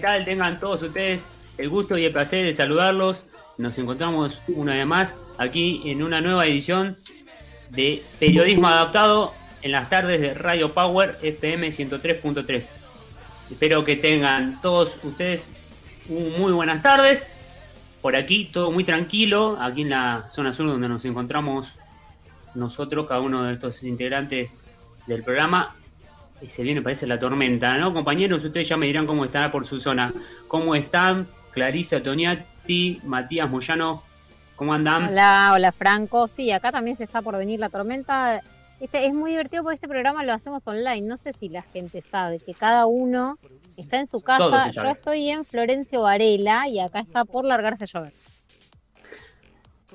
tal? Tengan todos ustedes el gusto y el placer de saludarlos. Nos encontramos una vez más aquí en una nueva edición de Periodismo Adaptado en las tardes de Radio Power FM 103.3. Espero que tengan todos ustedes muy buenas tardes. Por aquí todo muy tranquilo, aquí en la zona sur donde nos encontramos nosotros, cada uno de estos integrantes del programa. Y se viene, parece, la tormenta, ¿no? Compañeros, ustedes ya me dirán cómo está por su zona. ¿Cómo están? Clarisa Toniati, Matías Moyano, ¿cómo andan? Hola, hola Franco. Sí, acá también se está por venir la tormenta. Este, es muy divertido porque este programa lo hacemos online. No sé si la gente sabe que cada uno está en su casa. Yo estoy en Florencio Varela y acá está por largarse a llover.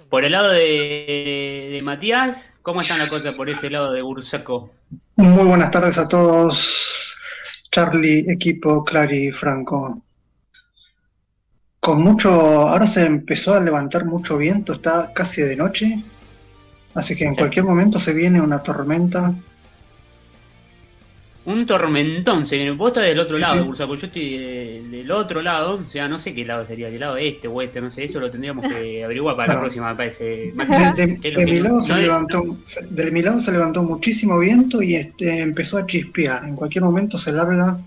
Por el lado de, Matías, ¿cómo están las cosas por ese lado de Bursaco? Muy buenas tardes a todos, Charlie, equipo, Clary, Franco. Con mucho, ahora se empezó a levantar mucho viento, está casi de noche, así que en cualquier momento se viene una tormenta un tormentón. Se vos estás del otro lado, Bursaco. Yo estoy del otro lado. O sea, no sé qué lado sería, del lado este o oeste, no sé. Eso lo tendríamos que averiguar para la próxima, me parece. De, mi lado se levantó, de mi lado se levantó muchísimo viento y este empezó a chispear. En cualquier momento se larga.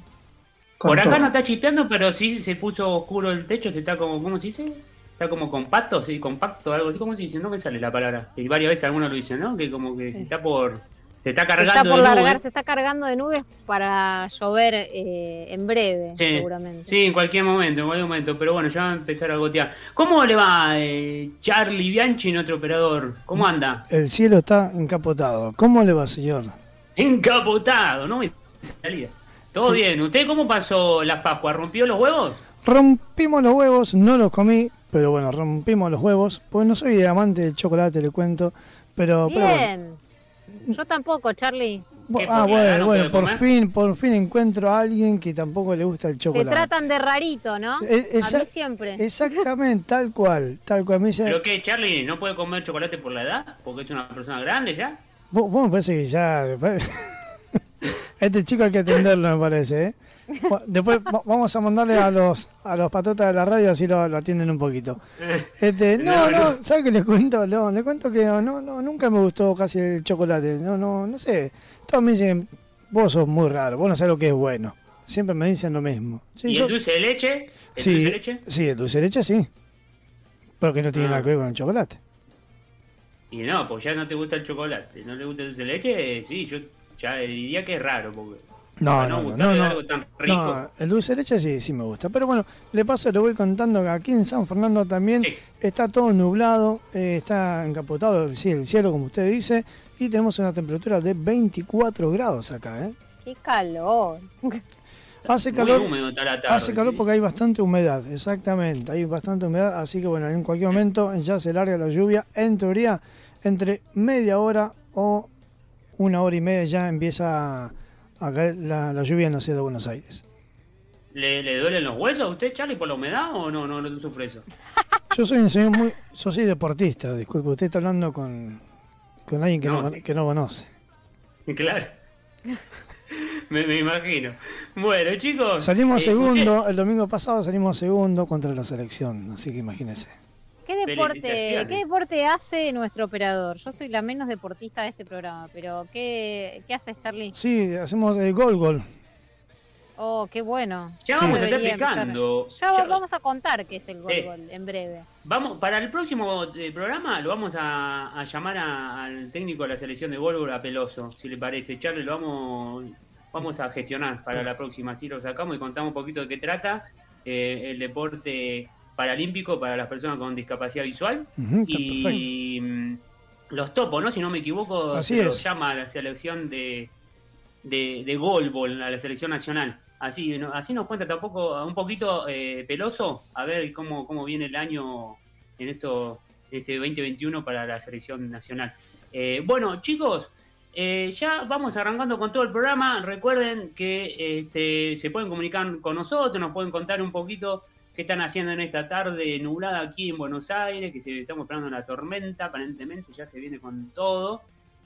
Por acá no está chispeando, pero sí se puso oscuro el techo. Se está como, ¿cómo se dice? Está como compacto, sí, compacto, algo así. ¿Cómo se dice? No me sale la palabra. Y varias veces algunos lo dicen, ¿no? Que como que se está por se está cargando está por largar, Se está cargando de nubes para llover eh, en breve, seguramente. Sí, en cualquier momento, en cualquier momento. Pero bueno, ya va a empezar a gotear. ¿Cómo le va eh, Charlie Bianchi, otro operador? ¿Cómo anda? El cielo está encapotado. ¿Cómo le va, señor? Encapotado, ¿no? Salida. Todo bien. ¿Usted cómo pasó las Pascuas? ¿Rompió los huevos? Rompimos los huevos, no los comí, pero bueno, rompimos los huevos. Pues no soy amante del chocolate, le cuento. Pero, bien. Yo tampoco, Charlie. Ah, bueno, bueno, por fin, por fin encuentro a alguien que tampoco le gusta el chocolate. Te tratan de rarito, ¿no? Eh, a mí siempre. Exactamente, tal cual, tal cual. Me dice, ¿Pero qué, Charlie, no puede comer chocolate por la edad? ¿Porque es una persona grande ya? Vos, me parece que ya... este chico hay que atenderlo, me parece, ¿eh? Después vamos a mandarle a los a los patotas de la radio así lo, atienden un poquito. Este, no, no, ¿sabes qué les cuento? No, le cuento que no, no, nunca me gustó casi el chocolate. No, no, no sé. Todos me dicen, vos sos muy raro, vos no sabés lo que es bueno. Siempre me dicen lo mismo. ¿Y el dulce de leche? ¿El sí, dulce de leche? Sí, el dulce de leche sí. Pero que no tiene nada ah. que ver con el chocolate. Y no, pues ya no te gusta el chocolate, no le gusta el dulce de leche, sí, yo ya diría que es raro, porque no, no, no, no, el dulce de leche sí, sí me gusta. Pero bueno, le paso, le voy contando que aquí en San Fernando también está todo nublado, eh, está encapotado sí, el cielo, como usted dice, y tenemos una temperatura de 24 grados acá, ¿eh? ¡Qué calor! Hace calor, hace calor porque hay bastante humedad, exactamente, hay bastante humedad, así que bueno, en cualquier momento ya se larga la lluvia, en teoría entre media hora o una hora y media ya empieza acá la, la lluvia no sea de Buenos Aires. ¿Le, ¿Le, duelen los huesos a usted, Charlie, por la humedad o no, no, no sufre eso? Yo soy un señor muy, yo soy deportista, disculpe, usted está hablando con, con alguien que no, que no conoce. Claro. me, me, imagino. Bueno, chicos. Salimos eh, segundo, el domingo pasado salimos segundo contra la selección, así que imagínese. ¿Qué deporte, ¿Qué deporte hace nuestro operador? Yo soy la menos deportista de este programa, pero ¿qué, qué haces, Charlie? Sí, hacemos el gol gol. Oh, qué bueno. Ya vamos a estar explicando. Ya, vamos a contar qué es el gol gol en breve. Vamos, para el próximo eh, programa lo vamos a, llamar al técnico de la selección de gol a Peloso, si le parece. Charlie, lo vamos, vamos a gestionar para la próxima. Así lo sacamos y contamos un poquito de qué trata eh, el deporte paralímpico para las personas con discapacidad visual. y mm, los topos, ¿no? Si no me equivoco, Así se es. llama la selección de, de, de golbol, a la selección nacional. Así, así nos cuenta tampoco un poquito eh, peloso, a ver cómo, cómo viene el año en esto, este 2021 para la selección nacional. Eh, bueno, chicos, eh, ya vamos arrancando con todo el programa. Recuerden que este, se pueden comunicar con nosotros, nos pueden contar un poquito qué están haciendo en esta tarde nublada aquí en Buenos Aires, que se estamos esperando una tormenta, aparentemente ya se viene con todo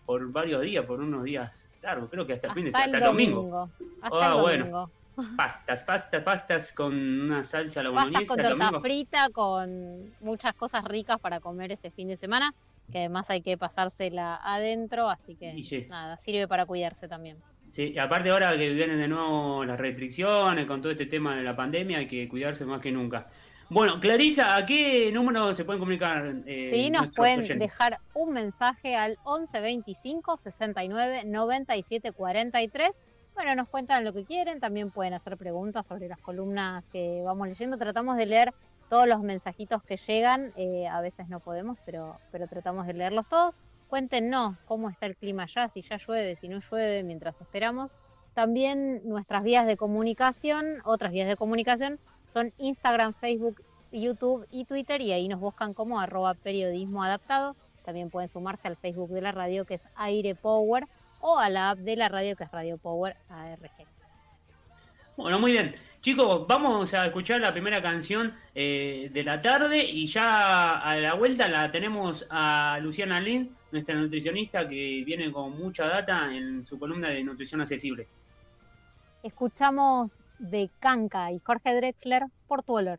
por varios días, por unos días largos, creo que hasta el fin de hasta el domingo. Hasta el ah, domingo. pastas, pastas, pastas con una salsa a la boloñesa. con torta frita, con muchas cosas ricas para comer este fin de semana, que además hay que pasársela adentro, así que nada, sirve para cuidarse también. Sí, aparte ahora que vienen de nuevo las restricciones con todo este tema de la pandemia, hay que cuidarse más que nunca. Bueno, Clarisa, ¿a qué número se pueden comunicar? Eh, sí, nos pueden dejar un mensaje al 1125 69 97 43. Bueno, nos cuentan lo que quieren, también pueden hacer preguntas sobre las columnas que vamos leyendo. Tratamos de leer todos los mensajitos que llegan, eh, a veces no podemos, pero, pero tratamos de leerlos todos. Cuéntenos cómo está el clima allá, si ya llueve, si no llueve, mientras esperamos. También nuestras vías de comunicación, otras vías de comunicación, son Instagram, Facebook, YouTube y Twitter y ahí nos buscan como arroba periodismo adaptado. También pueden sumarse al Facebook de la radio que es Aire Power o a la app de la radio que es Radio Power ARG. Bueno, muy bien. Chicos, vamos a escuchar la primera canción eh, de la tarde y ya a la vuelta la tenemos a Luciana Lind, nuestra nutricionista que viene con mucha data en su columna de nutrición accesible. Escuchamos de Canca y Jorge Drexler por tu olor.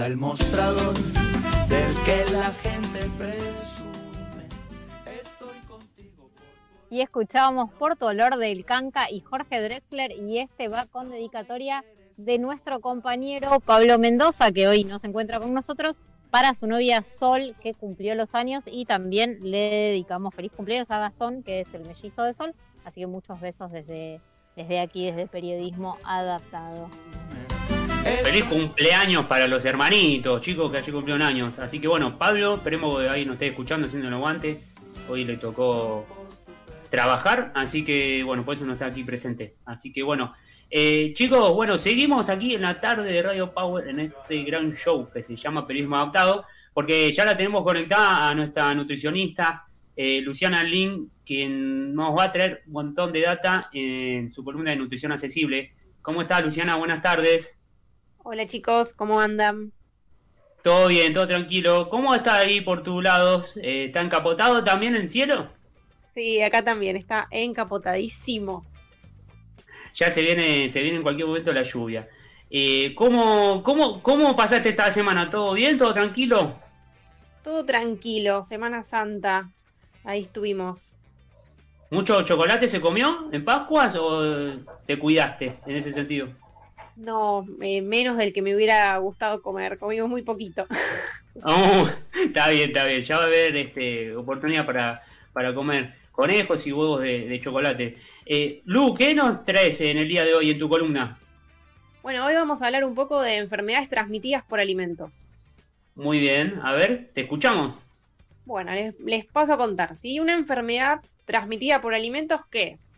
el mostrador del que la gente presume. Estoy contigo. Y escuchábamos por tu olor del Canca y Jorge Drexler y este va con dedicatoria de nuestro compañero Pablo Mendoza, que hoy no se encuentra con nosotros, para su novia Sol, que cumplió los años, y también le dedicamos feliz cumpleaños a Gastón, que es el mellizo de Sol. Así que muchos besos desde, desde aquí, desde Periodismo Adaptado. Feliz cumpleaños para los hermanitos, chicos, que allí cumplieron años. Así que bueno, Pablo, esperemos que ahí nos esté escuchando, haciendo el aguante. hoy le tocó trabajar, así que bueno, por eso no está aquí presente. Así que bueno, eh, chicos, bueno, seguimos aquí en la tarde de Radio Power en este gran show que se llama Periodismo Adaptado, porque ya la tenemos conectada a nuestra nutricionista eh, Luciana Lin, quien nos va a traer un montón de data en su columna de nutrición accesible. ¿Cómo está Luciana? Buenas tardes. Hola chicos, ¿cómo andan? Todo bien, todo tranquilo. ¿Cómo está ahí por tu lado? Eh, ¿Está encapotado también el cielo? Sí, acá también está encapotadísimo. Ya se viene, se viene en cualquier momento la lluvia. Eh, ¿cómo, cómo, ¿Cómo pasaste esta semana? ¿Todo bien? ¿Todo tranquilo? Todo tranquilo, Semana Santa. Ahí estuvimos. ¿Mucho chocolate se comió en Pascuas o te cuidaste en ese sentido? No, eh, menos del que me hubiera gustado comer. Comimos muy poquito. Oh, está bien, está bien. Ya va a haber este, oportunidad para, para comer conejos y huevos de, chocolate. Eh, Lu, ¿qué nos traes en el día de hoy en tu columna? Bueno, hoy vamos a hablar un poco de enfermedades transmitidas por alimentos. Muy bien, a ver, te escuchamos. Bueno, les, paso a contar. Si una enfermedad transmitida por alimentos, ¿qué es?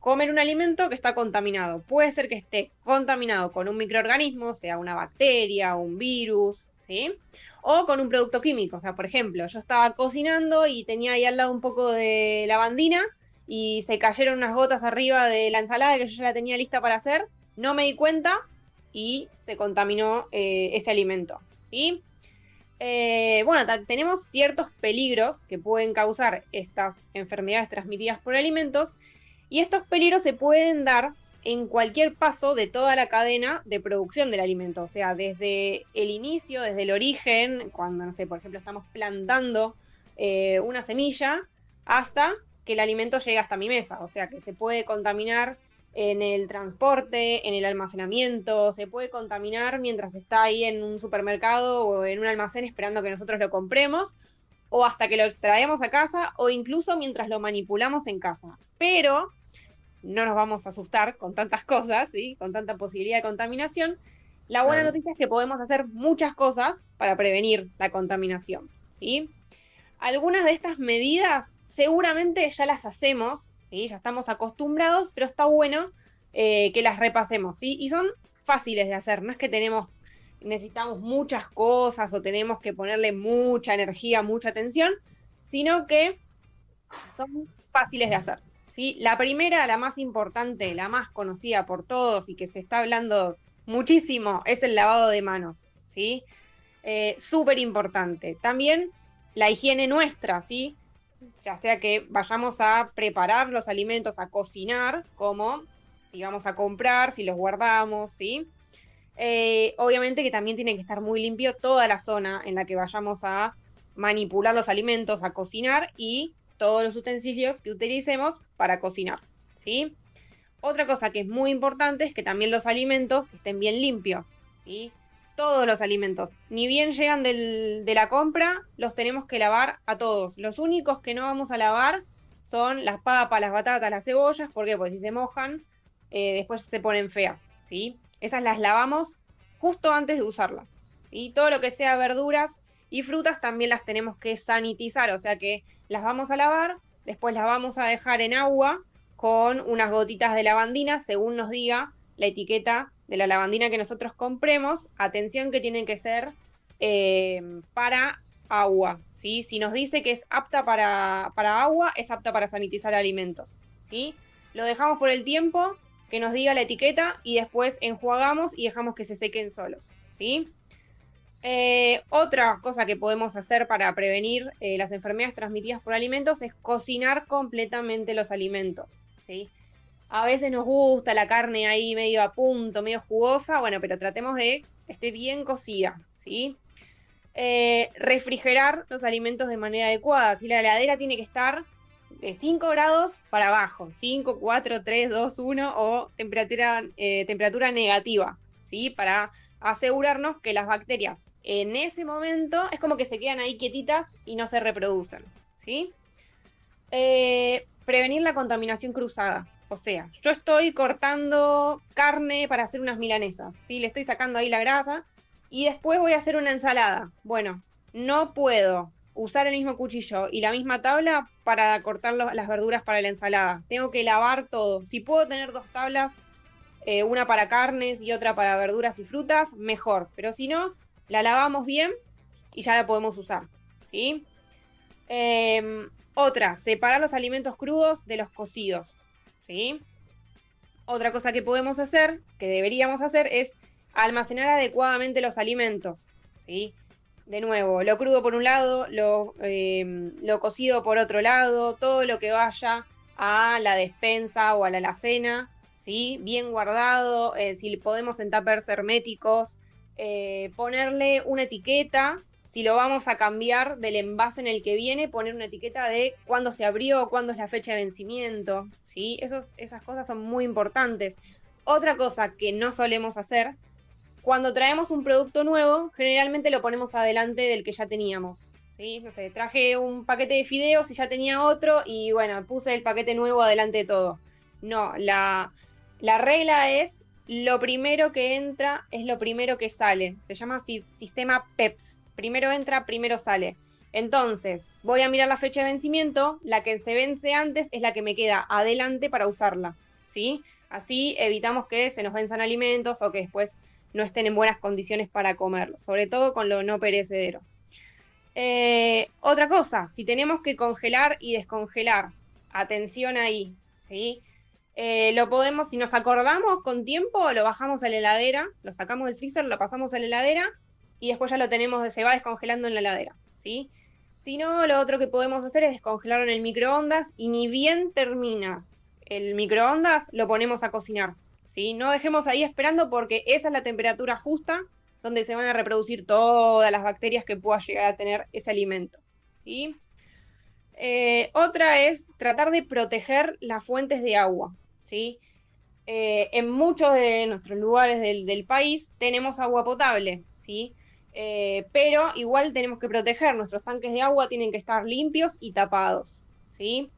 Comer un alimento que está contaminado. Puede ser que esté contaminado con un microorganismo, sea una bacteria, un virus, ¿sí? O con un producto químico. O sea, por ejemplo, yo estaba cocinando y tenía ahí al lado un poco de lavandina y se cayeron unas gotas arriba de la ensalada que yo ya la tenía lista para hacer. No me di cuenta y se contaminó eh, ese alimento, ¿sí? Eh, bueno, tenemos ciertos peligros que pueden causar estas enfermedades transmitidas por alimentos y estos peligros se pueden dar en cualquier paso de toda la cadena de producción del alimento, o sea, desde el inicio, desde el origen, cuando, no sé, por ejemplo, estamos plantando eh, una semilla, hasta que el alimento llega hasta mi mesa, o sea, que se puede contaminar en el transporte, en el almacenamiento, se puede contaminar mientras está ahí en un supermercado o en un almacén esperando que nosotros lo compremos, o hasta que lo traemos a casa, o incluso mientras lo manipulamos en casa. Pero no nos vamos a asustar con tantas cosas, ¿sí? con tanta posibilidad de contaminación. La buena noticia es que podemos hacer muchas cosas para prevenir la contaminación. ¿sí? Algunas de estas medidas seguramente ya las hacemos, ¿sí? ya estamos acostumbrados, pero está bueno eh, que las repasemos. ¿sí? Y son fáciles de hacer, no es que tenemos, necesitamos muchas cosas o tenemos que ponerle mucha energía, mucha atención, sino que son fáciles de hacer. La primera, la más importante, la más conocida por todos y que se está hablando muchísimo, es el lavado de manos, ¿sí? Eh, Súper importante. También la higiene nuestra, ¿sí? Ya sea que vayamos a preparar los alimentos, a cocinar, como si vamos a comprar, si los guardamos, ¿sí? Eh, obviamente que también tiene que estar muy limpio toda la zona en la que vayamos a manipular los alimentos, a cocinar y todos los utensilios que utilicemos para cocinar, ¿sí? Otra cosa que es muy importante es que también los alimentos estén bien limpios, ¿sí? Todos los alimentos, ni bien llegan de la compra, los tenemos que lavar a todos. Los únicos que no vamos a lavar son las papas, las batatas, las cebollas, ¿por qué? Porque si se mojan, eh, después se ponen feas, ¿sí? Esas las lavamos justo antes de usarlas, ¿sí? Todo lo que sea verduras y frutas también las tenemos que sanitizar, o sea que las vamos a lavar, después las vamos a dejar en agua con unas gotitas de lavandina, según nos diga la etiqueta de la lavandina que nosotros compremos. Atención que tienen que ser eh, para agua, ¿sí? Si nos dice que es apta para, para, agua, es apta para sanitizar alimentos, ¿sí? Lo dejamos por el tiempo que nos diga la etiqueta y después enjuagamos y dejamos que se sequen solos, ¿sí? Eh, otra cosa que podemos hacer para prevenir eh, las enfermedades transmitidas por alimentos es cocinar completamente los alimentos. ¿sí? A veces nos gusta la carne ahí medio a punto, medio jugosa, bueno, pero tratemos de que esté bien cocida. ¿sí? Eh, refrigerar los alimentos de manera adecuada. Si la heladera tiene que estar de 5 grados para abajo, 5, 4, 3, 2, 1 o temperatura, temperatura negativa, ¿sí? Para asegurarnos que las bacterias en ese momento es como que se quedan ahí quietitas y no se reproducen, ¿sí? Eh, prevenir la contaminación cruzada. O sea, yo estoy cortando carne para hacer unas milanesas, ¿sí? Le estoy sacando ahí la grasa y después voy a hacer una ensalada. Bueno, no puedo usar el mismo cuchillo y la misma tabla para cortar las verduras para la ensalada. Tengo que lavar todo. Si puedo tener dos tablas, eh, una para carnes y otra para verduras y frutas, mejor. Pero si no, la lavamos bien y ya la podemos usar. ¿sí? Em, otra, separar los alimentos crudos de los cocidos. ¿sí? Otra cosa que podemos hacer, que deberíamos hacer, es almacenar adecuadamente los alimentos. ¿sí? De nuevo, lo crudo por un lado, lo, em, lo cocido por otro lado, todo lo que vaya a la despensa o a la alacena, ¿sí? bien guardado, eh, si podemos en tuppers herméticos, eh, ponerle una etiqueta, si lo vamos a cambiar del envase en el que viene, poner una etiqueta de cuándo se abrió, cuándo es la fecha de vencimiento, ¿sí? Esas cosas son muy importantes. Otra cosa que no solemos hacer cuando traemos un producto nuevo, generalmente lo ponemos adelante del que ya teníamos. ¿sí? No sé, traje un paquete de fideos y ya tenía otro y bueno, puse el paquete nuevo adelante de todo. No, la, la regla es lo primero que entra es lo primero que sale. Se llama sistema PEPS. Primero entra, primero sale. Entonces, voy a mirar la fecha de vencimiento, la que se vence antes es la que me queda adelante para usarla, ¿sí? Así evitamos que se nos venzan alimentos o que después no estén en buenas condiciones para comerlo, sobre todo con lo no perecedero. Eh, otra cosa, si tenemos que congelar y descongelar, atención ahí, ¿sí? Eh, lo podemos, si nos acordamos con tiempo, lo bajamos a la heladera, lo sacamos del freezer, lo pasamos a la heladera y después ya lo tenemos, se va descongelando en la heladera, ¿sí? Si no, lo otro que podemos hacer es descongelarlo en el microondas y ni bien termina el microondas, lo ponemos a cocinar. ¿Sí? No dejemos ahí esperando porque esa es la temperatura justa donde se van a reproducir todas las bacterias que pueda llegar a tener ese alimento, ¿sí? Eh, otra es tratar de proteger las fuentes de agua, ¿sí? Eh, en muchos de nuestros lugares del, país tenemos agua potable, ¿sí? Eh, pero igual tenemos que proteger, nuestros tanques de agua tienen que estar limpios y tapados, ¿sí?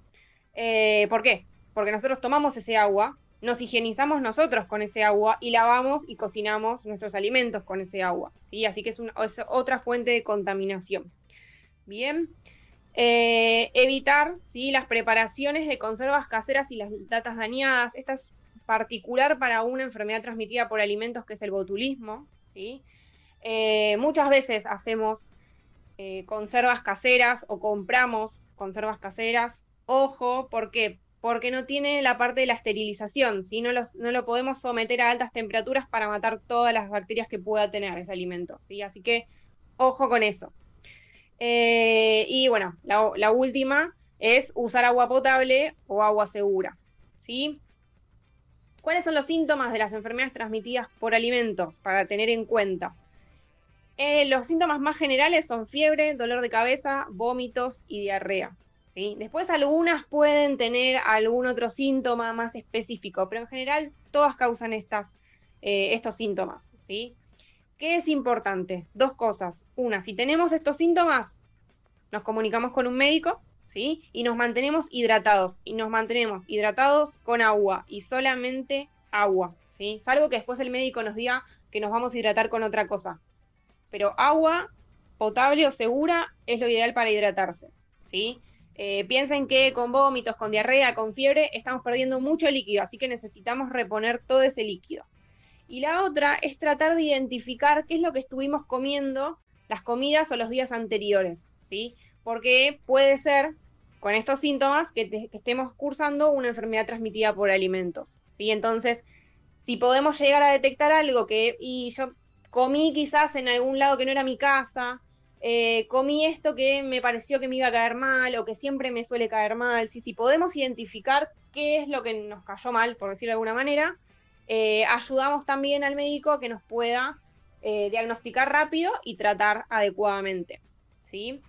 ¿Por qué? Porque nosotros tomamos ese agua, nos higienizamos nosotros con ese agua y lavamos y cocinamos nuestros alimentos con ese agua. ¿sí? Así que es, otra fuente de contaminación. Bien. Eh, evitar ¿sí? las preparaciones de conservas caseras y las datas dañadas. Esta es particular para una enfermedad transmitida por alimentos que es el botulismo. ¿sí? Eh, muchas veces hacemos eh, conservas caseras o compramos conservas caseras. Ojo, porque porque no tiene la parte de la esterilización, ¿sí? no, no lo podemos someter a altas temperaturas para matar todas las bacterias que pueda tener ese alimento. ¿sí? Así que ojo con eso. Eh, y bueno, la, última es usar agua potable o agua segura. ¿Cuáles son los síntomas de las enfermedades transmitidas por alimentos para tener en cuenta? Eh, los síntomas más generales son fiebre, dolor de cabeza, vómitos y diarrea. Después algunas pueden tener algún otro síntoma más específico, pero en general todas causan estas, eh, estos síntomas. ¿sí? ¿Qué es importante? Dos cosas. Una, si tenemos estos síntomas, nos comunicamos con un médico ¿sí? y nos mantenemos hidratados. Y nos mantenemos hidratados con agua y solamente agua. ¿sí? Salvo que después el médico nos diga que nos vamos a hidratar con otra cosa. Pero agua potable o segura es lo ideal para hidratarse. ¿sí? Eh, piensen que con vómitos, con diarrea, con fiebre, estamos perdiendo mucho líquido, así que necesitamos reponer todo ese líquido. Y la otra es tratar de identificar qué es lo que estuvimos comiendo las comidas o los días anteriores, ¿sí? Porque puede ser con estos síntomas que, estemos cursando una enfermedad transmitida por alimentos, ¿sí? Entonces, si podemos llegar a detectar algo que y yo comí quizás en algún lado que no era mi casa, eh, comí esto que me pareció que me iba a caer mal o que siempre me suele caer mal. Si, podemos identificar qué es lo que nos cayó mal, por decirlo de alguna manera, eh, ayudamos también al médico que nos pueda eh, diagnosticar rápido y tratar adecuadamente. ¿sí?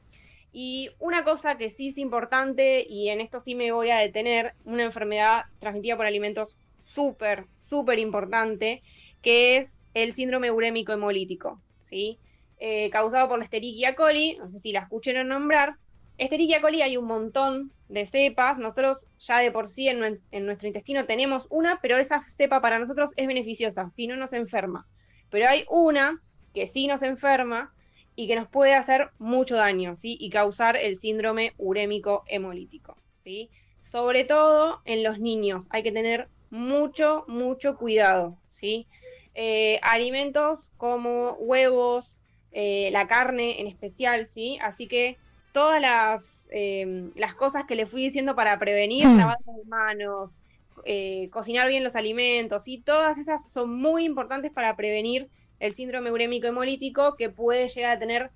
Y una cosa que sí es importante, y en esto sí me voy a detener, una enfermedad transmitida por alimentos súper, súper importante, que es el síndrome urémico hemolítico. ¿sí? Eh, causado por la Escherichia coli, no sé si la escucharon nombrar. Escherichia coli hay un montón de cepas, nosotros ya de por sí en, nuestro intestino tenemos una, pero esa cepa para nosotros es beneficiosa, si no nos enferma. Pero hay una que sí nos enferma y que nos puede hacer mucho daño, ¿sí? Y causar el síndrome urémico hemolítico, ¿sí? Sobre todo en los niños, hay que tener mucho, mucho cuidado, ¿sí? Eh, alimentos como huevos, eh, la carne en especial, ¿sí? Así que todas las, em, las cosas que le fui diciendo para prevenir, mm. lavar las manos, eh, cocinar bien los alimentos, y todas esas son muy importantes para prevenir el síndrome urémico hemolítico que puede llegar a tener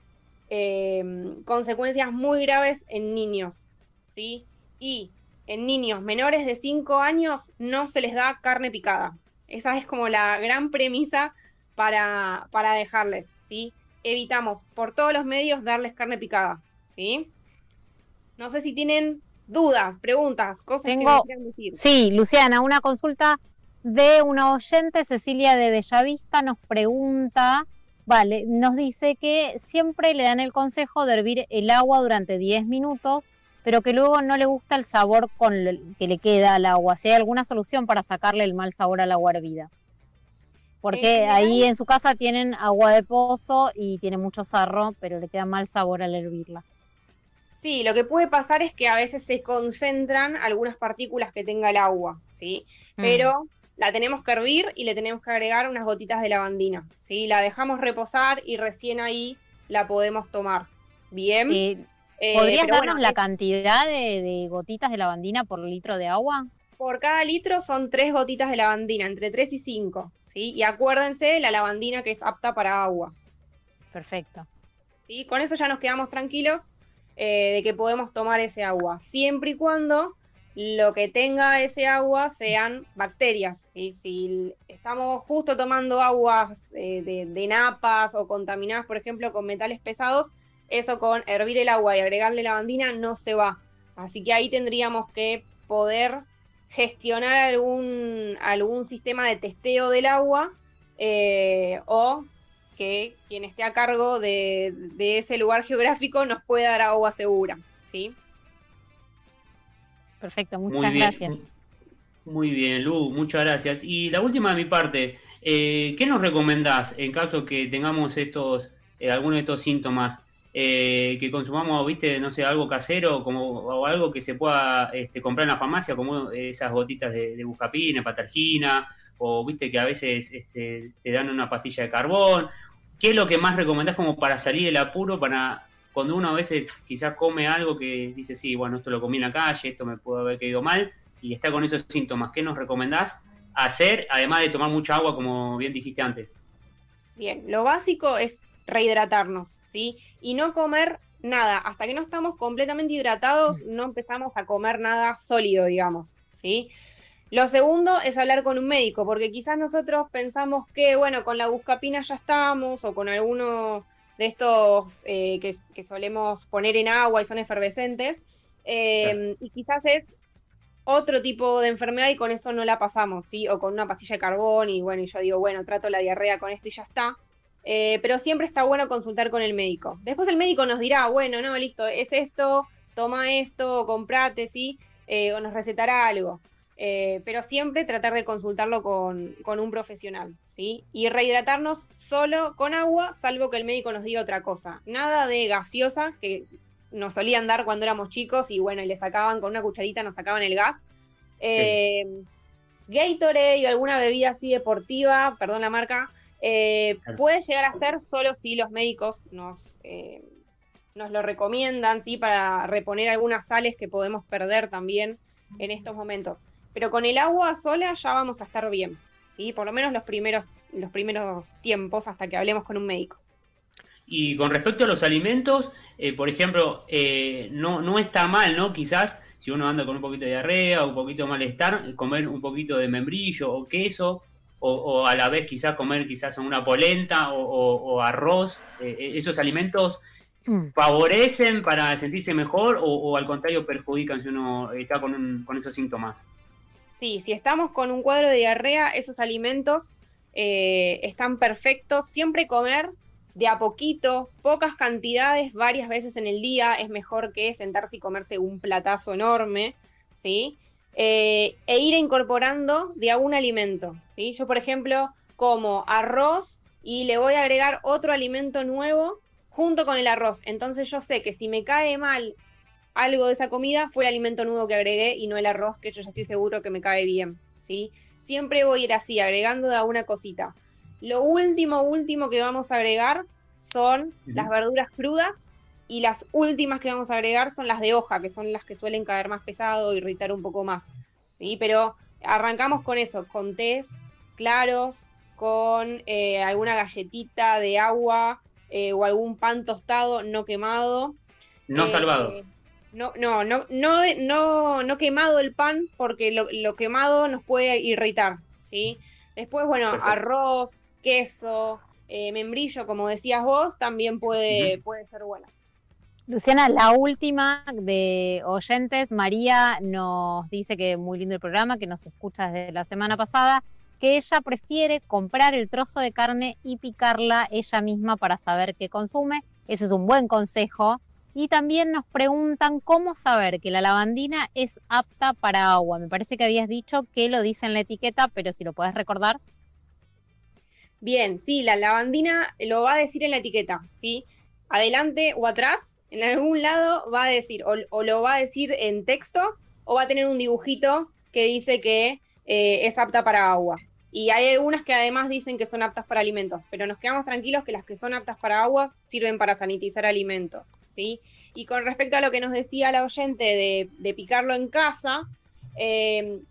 em, consecuencias muy graves en niños, ¿sí? Y en niños menores de 5 años no se les da carne picada. Esa es como la gran premisa para, para dejarles, ¿sí? Evitamos por todos los medios darles carne picada, ¿sí? No sé si tienen dudas, preguntas, cosas que quieran decir. Sí, Luciana, una consulta de una oyente, Cecilia de Bellavista, nos pregunta, vale, nos dice que siempre le dan el consejo de hervir el agua durante 10 minutos, pero que luego no le gusta el sabor con que le queda al agua. Si hay alguna solución para sacarle el mal sabor al agua hervida. Porque ahí en su casa tienen agua de pozo y tiene mucho sarro, pero le queda mal sabor al hervirla. Sí, lo que puede pasar es que a veces se concentran algunas partículas que tenga el agua, ¿sí? Mm. Pero la tenemos que hervir y le tenemos que agregar unas gotitas de lavandina, ¿sí? La dejamos reposar y recién ahí la podemos tomar. Bien. Eh, ¿Podrías darnos la cantidad de, gotitas de lavandina por litro de agua? Por cada litro son tres gotitas de lavandina, entre tres y cinco. Y acuérdense la lavandina que es apta para agua. Perfecto. ¿Sí? Con eso ya nos quedamos tranquilos eh, de que podemos tomar ese agua, siempre y cuando lo que tenga ese agua sean bacterias. Si estamos justo tomando aguas eh, de, napas o contaminadas, por ejemplo, con metales pesados, eso con hervir el agua y agregarle lavandina no se va. Así que ahí tendríamos que poder gestionar algún, algún sistema de testeo del agua eh, o que quien esté a cargo de, ese lugar geográfico nos pueda dar agua segura. ¿sí? Perfecto, muchas gracias. Muy bien, Lu, muchas gracias. Y la última de mi parte, eh, ¿qué nos recomendás en caso que tengamos estos, eh, algunos de estos síntomas? Eh, que consumamos, viste, no sé, algo casero como, o algo que se pueda este, comprar en la farmacia, como esas gotitas de, de buscapina, patargina, o viste que a veces este, te dan una pastilla de carbón. ¿Qué es lo que más recomendás como para salir del apuro, para cuando uno a veces quizás come algo que dice, sí, bueno, esto lo comí en la calle, esto me pudo haber caído mal, y está con esos síntomas, ¿qué nos recomendás hacer, además de tomar mucha agua, como bien dijiste antes? Bien, lo básico es rehidratarnos, ¿sí? Y no comer nada. Hasta que no estamos completamente hidratados, no empezamos a comer nada sólido, digamos, ¿sí? Lo segundo es hablar con un médico, porque quizás nosotros pensamos que, bueno, con la buscapina ya estamos, o con alguno de estos eh, que, solemos poner en agua y son efervescentes, em, y quizás es otro tipo de enfermedad y con eso no la pasamos, ¿sí? O con una pastilla de carbón y bueno, y yo digo, bueno, trato la diarrea con esto y ya está. Eh, pero siempre está bueno consultar con el médico. Después el médico nos dirá, bueno, no, listo, es esto, toma esto, comprate, ¿sí? Eh, o nos recetará algo. Eh, pero siempre tratar de consultarlo con, un profesional, ¿sí? Y rehidratarnos solo con agua, salvo que el médico nos diga otra cosa. Nada de gaseosa, que nos solían dar cuando éramos chicos y bueno, y le sacaban con una cucharita, nos sacaban el gas. Gatorade o alguna bebida así deportiva, perdón la marca, eh, puede llegar a ser solo si los médicos nos, eh, nos lo recomiendan, ¿sí? Para reponer algunas sales que podemos perder también en estos momentos. Pero con el agua sola ya vamos a estar bien, ¿sí? Por lo menos los primeros, los primeros tiempos hasta que hablemos con un médico. Y con respecto a los alimentos, eh, por ejemplo, no, no está mal, ¿no? Quizás si uno anda con un poquito de diarrea o un poquito de malestar, comer un poquito de membrillo o queso o, a la vez quizás comer quizás una polenta o, arroz, eh, eh, esos alimentos mm. favorecen para sentirse mejor o, al contrario perjudican si uno está con, con, esos síntomas? Sí, si estamos con un cuadro de diarrea, esos alimentos eh, están perfectos. Siempre comer de a poquito, pocas cantidades, varias veces en el día, es mejor que sentarse y comerse un platazo enorme, ¿sí? Eh, e ir incorporando de algún alimento. ¿sí? Yo, por ejemplo, como arroz y le voy a agregar otro alimento nuevo junto con el arroz. Entonces yo sé que si me cae mal algo de esa comida, fue el alimento nuevo que agregué y no el arroz, que yo ya estoy seguro que me cae bien, ¿sí? Siempre voy a ir así, agregando de alguna cosita. Lo último, último que vamos a agregar son las verduras crudas y las últimas que vamos a agregar son las de hoja, que son las que suelen caer más pesado, irritar un poco más, ¿sí? Pero arrancamos con eso, con tés claros, con eh, alguna galletita de agua eh, o algún pan tostado no quemado. No salvado. Eh, no, no, no, no, no, quemado el pan porque lo, quemado nos puede irritar, ¿sí? Después, bueno, arroz, queso, membrillo, como decías vos, también puede, puede ser buena. Luciana, la última de oyentes, María nos dice que muy lindo el programa, que nos escucha desde la semana pasada, que ella prefiere comprar el trozo de carne y picarla ella misma para saber qué consume. Ese es un buen consejo. Y también nos preguntan cómo saber que la lavandina es apta para agua. Me parece que habías dicho que lo dice en la etiqueta, pero si lo puedes recordar. Bien, sí, la lavandina lo va a decir en la etiqueta, ¿sí? Adelante o atrás en algún lado va a decir, o, lo va a decir en texto, o va a tener un dibujito que dice que eh, es apta para agua. Y hay algunas que además dicen que son aptas para alimentos, pero nos quedamos tranquilos que las que son aptas para aguas sirven para sanitizar alimentos, ¿sí? Y con respecto a lo que nos decía la oyente de, picarlo en casa, eh,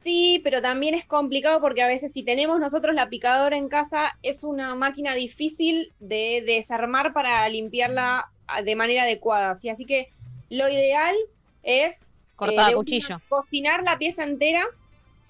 Sí, pero también es complicado porque a veces si tenemos nosotros la picadora en casa es una máquina difícil de desarmar para limpiarla de manera adecuada. ¿sí? Así que lo ideal es cortar a eh, cuchillo. cocinar la pieza entera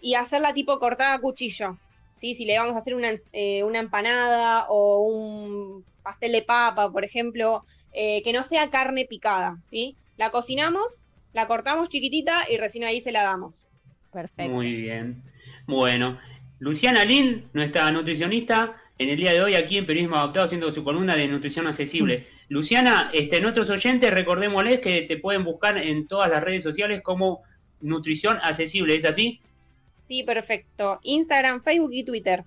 y hacerla tipo cortada a cuchillo. ¿sí? Si le vamos a hacer una, eh, una empanada o un pastel de papa, por ejemplo, eh, que no sea carne picada. ¿sí? La cocinamos, la cortamos chiquitita y recién ahí se la damos. Perfecto. Muy bien. Bueno, Luciana Lin, nuestra nutricionista, en el día de hoy aquí en Periodismo Adaptado haciendo su columna de nutrición accesible. Luciana, este, nuestros oyentes, recordémosles que te pueden buscar en todas las redes sociales como Nutrición Accesible, ¿es así? Sí, perfecto. Instagram, Facebook y Twitter.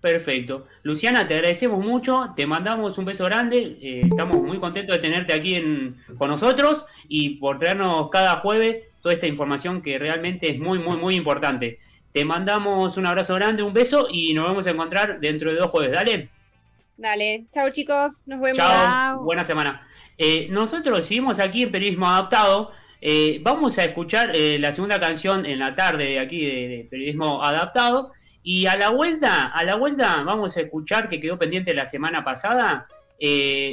Perfecto. Luciana, te agradecemos mucho, te mandamos un beso grande, eh, estamos muy contentos de tenerte aquí en, con nosotros y por traernos cada jueves toda esta información que realmente es muy, muy, muy importante. Te mandamos un abrazo grande, un beso y nos vamos a encontrar dentro de dos jueves. Dale. Dale. Chao chicos, nos vemos. Chao. Buena semana. Eh, nosotros seguimos aquí en Periodismo Adaptado. Eh, vamos a escuchar eh, la segunda canción en la tarde de aquí de, Periodismo Adaptado. Y a la vuelta, a la vuelta vamos a escuchar que quedó pendiente la semana pasada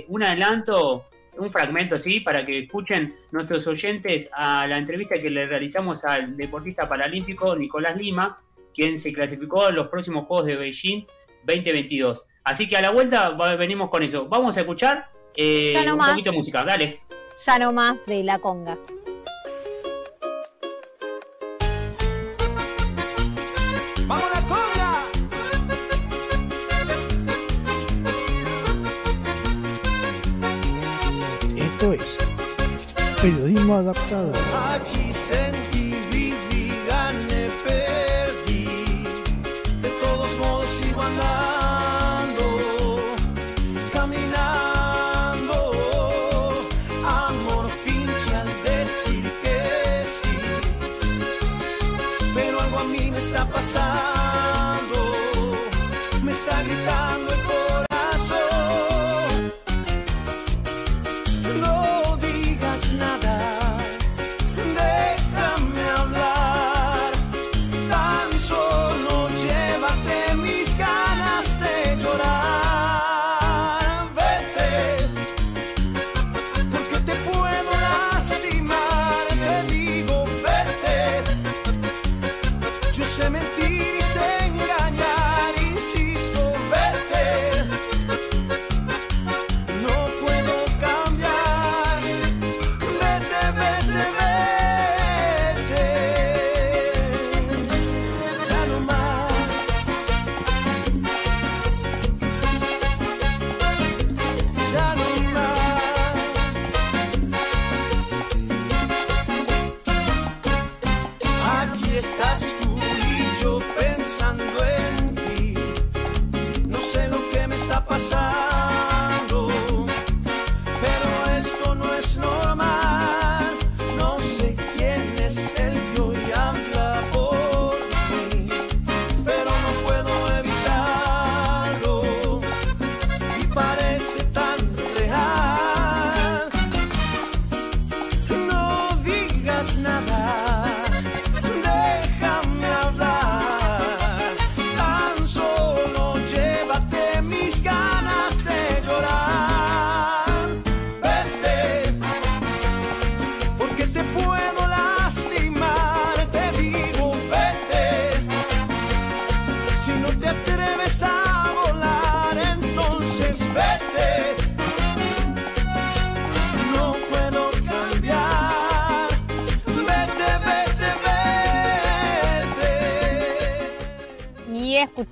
un adelanto un fragmento, ¿sí? Para que escuchen nuestros oyentes a la entrevista que le realizamos al deportista paralímpico Nicolás Lima, quien se clasificó a los próximos Juegos de Beijing 2022. Así que a la vuelta venimos con eso. Vamos a escuchar eh, un poquito de música, dale. Ya no más de la conga. Esto es periodismo adaptado. Aquí sentí, está gritando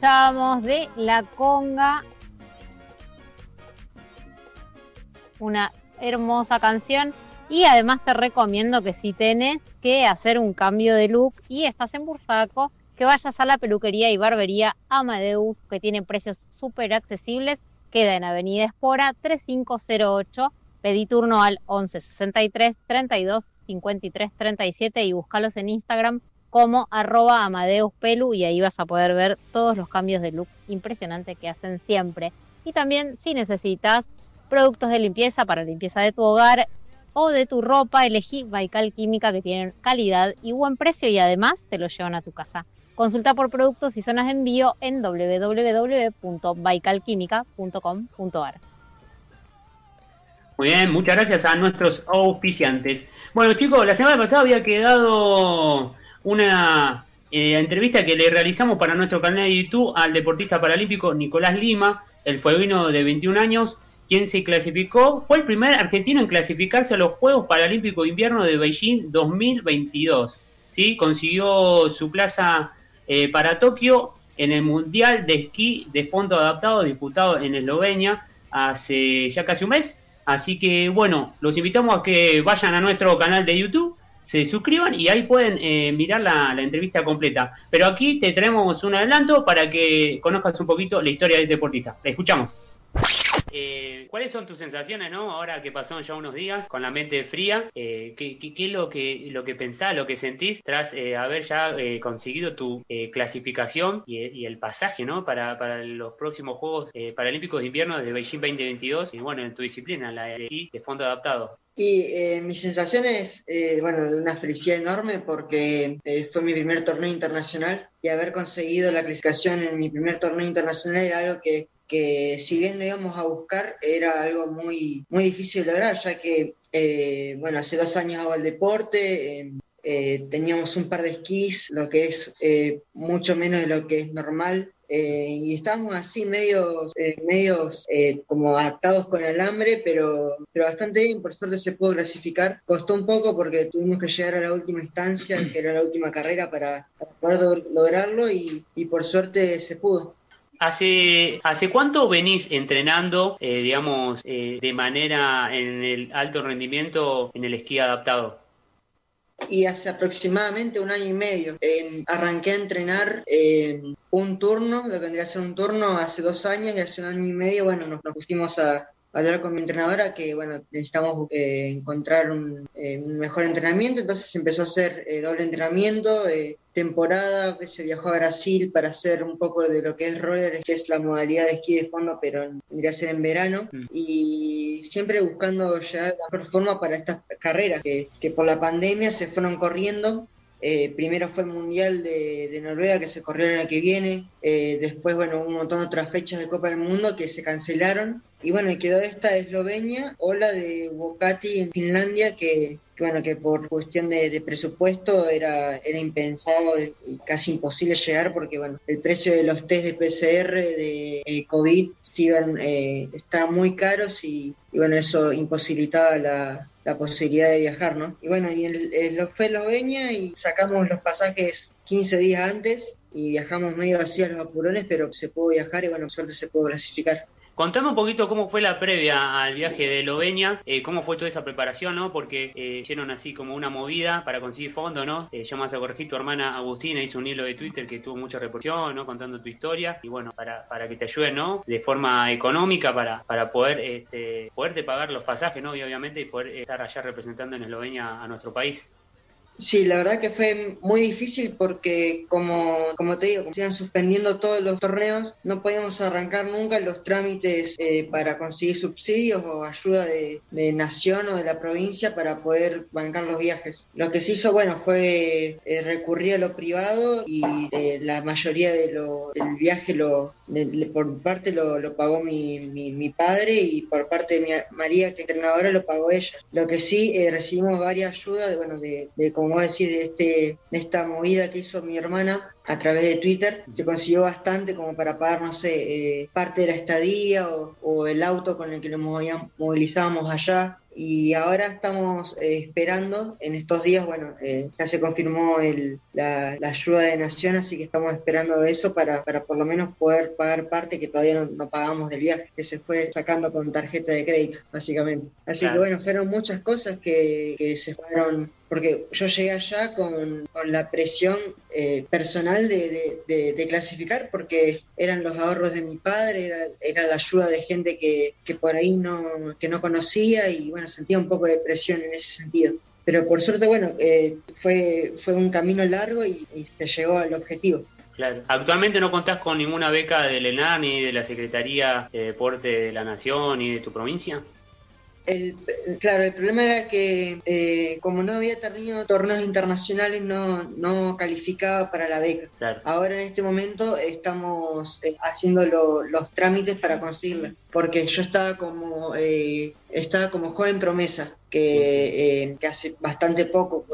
de La Conga una hermosa canción. Y además te recomiendo que si tenés que hacer un cambio de look y estás en Bursaco, que vayas a la peluquería y barbería Amadeus, que tiene precios súper accesibles. Queda en Avenida Espora 3508. Pedí turno al 11 63 32 53 37 y búscalos en Instagram como arroba Amadeus Pelu y ahí vas a poder ver todos los cambios de look impresionante que hacen siempre. Y también si necesitas productos de limpieza para limpieza de tu hogar o de tu ropa, elegí Baikal Química que tienen calidad y buen precio y además te lo llevan a tu casa. Consulta por productos y zonas de envío en www.baikalquimica.com.ar. Muy bien, muchas gracias a nuestros auspiciantes. Bueno, chicos, la semana pasada había quedado una eh, entrevista que le realizamos para nuestro canal de YouTube al deportista paralímpico Nicolás Lima, el fueguino de 21 años, quien se clasificó, fue el primer argentino en clasificarse a los Juegos Paralímpicos de Invierno de Beijing 2022. ¿sí? Consiguió su plaza eh, para Tokio en el Mundial de Esquí de Fondo Adaptado disputado en Eslovenia hace ya casi un mes. Así que bueno, los invitamos a que vayan a nuestro canal de YouTube, se suscriban y ahí pueden eh, mirar la, entrevista completa. Pero aquí te traemos un adelanto para que conozcas un poquito la historia del deportista. La escuchamos. Eh, ¿Cuáles son tus sensaciones, no? Ahora que pasaron ya unos días con la mente fría, eh, ¿qué, qué, qué es lo que, lo que pensás, lo que sentís tras eh, haber ya eh, conseguido tu eh, clasificación y, el pasaje, ¿no? Para, para los próximos Juegos eh, Paralímpicos de Invierno de Beijing 2022 y bueno, en tu disciplina, la de de fondo adaptado. Y eh, mi sensación es, eh, bueno, de una felicidad enorme porque eh, fue mi primer torneo internacional y haber conseguido la clasificación en mi primer torneo internacional era algo que, que si bien lo íbamos a buscar, era algo muy, muy difícil de lograr, ya que, eh, bueno, hace dos años hago el deporte, eh, eh, teníamos un par de esquís, lo que es mucho menos de lo que es normal. Eh, y estábamos así medios, eh, medios eh, como adaptados con alambre, pero, pero bastante bien, por suerte se pudo clasificar. Costó un poco porque tuvimos que llegar a la última instancia, que era la última carrera para, poder lograrlo y, y por suerte se pudo. ¿Hace, ¿Hace cuánto venís entrenando, eh, digamos, eh, de manera en el alto rendimiento en el esquí adaptado? Y hace aproximadamente un año y medio eh, arranqué a entrenar eh, un turno, lo que vendría a ser un turno hace dos años y hace un año y medio, bueno, nos, pusimos a, hablar con mi entrenadora que, bueno, necesitamos eh, encontrar un, eh, un mejor entrenamiento, entonces empezó a hacer eh, doble entrenamiento, eh, temporada, se viajó a Brasil para hacer un poco de lo que es roller, que es la modalidad de esquí de fondo, pero vendría a ser en verano, Mm. y siempre buscando ya la mejor forma para estas carreras, que, que por la pandemia se fueron corriendo. Eh, primero fue el Mundial de, Noruega que se corrió el año que viene, eh, después, bueno, un montón de otras fechas de Copa del Mundo que se cancelaron, y bueno, quedó esta Eslovenia o la de Bocati en Finlandia, que, bueno, que por cuestión de, presupuesto era, era impensado y casi imposible llegar porque, bueno, el precio de los test de PCR de eh, COVID se iban, eh, estaban muy caros y, y, bueno, eso imposibilitaba la, la posibilidad de viajar, ¿no? Y bueno, y el, el, lo fue Eslovenia y sacamos los pasajes 15 días antes y viajamos medio así a los apurones, pero se pudo viajar y bueno, suerte se pudo clasificar. Contame un poquito cómo fue la previa al viaje de Eslovenia, eh, cómo fue toda esa preparación, ¿no? Porque eh, así como una movida para conseguir fondos, ¿no? Eh, yo a corregir, tu hermana Agustina hizo un hilo de Twitter que tuvo mucha repercusión, ¿no? Contando tu historia y bueno, para, para que te ayuden, ¿no? De forma económica para, para poder este, poderte pagar los pasajes, ¿no? Y obviamente poder estar allá representando en Eslovenia a nuestro país. Sí, la verdad que fue muy difícil porque, como, como te digo, como iban suspendiendo todos los torneos, no podíamos arrancar nunca los trámites eh, para conseguir subsidios o ayuda de, nación o de la provincia para poder bancar los viajes. Lo que se hizo, bueno, fue eh, recurrir a lo privado y eh, la mayoría de lo, del viaje lo, por parte lo, lo pagó mi, mi, padre y por parte de mi María, que entrenadora, lo pagó ella. Lo que sí, recibimos varias ayudas de, bueno, de, de como decir, de, este, de esta movida que hizo mi hermana a través de Twitter, se consiguió bastante como para pagar, no sé, eh, parte de la estadía o, el auto con el que nos movilizábamos allá. Y ahora estamos eh, esperando, en estos días, bueno, eh, ya se confirmó el, la, ayuda de Nación, así que estamos esperando eso para, para por lo menos poder pagar parte que todavía no, pagamos del viaje, que se fue sacando con tarjeta de crédito, básicamente. Así que bueno, fueron muchas cosas que, que se fueron porque yo llegué allá con, la presión eh, personal de, de, clasificar, porque eran los ahorros de mi padre, era, era la ayuda de gente que, que, por ahí no, que no conocía y bueno, sentía un poco de presión en ese sentido. Pero por suerte, bueno, eh, fue, fue un camino largo y, se llegó al objetivo. Claro. Actualmente no contás con ninguna beca del ENAR ni de la Secretaría de Deporte de la Nación ni de tu provincia. El, claro, el problema era que eh, como no había tenido torneos internacionales no, no calificaba para la beca. Ahora en este momento estamos eh, haciendo los trámites para conseguirla, porque yo estaba como eh, estaba como joven promesa, que, hace bastante poco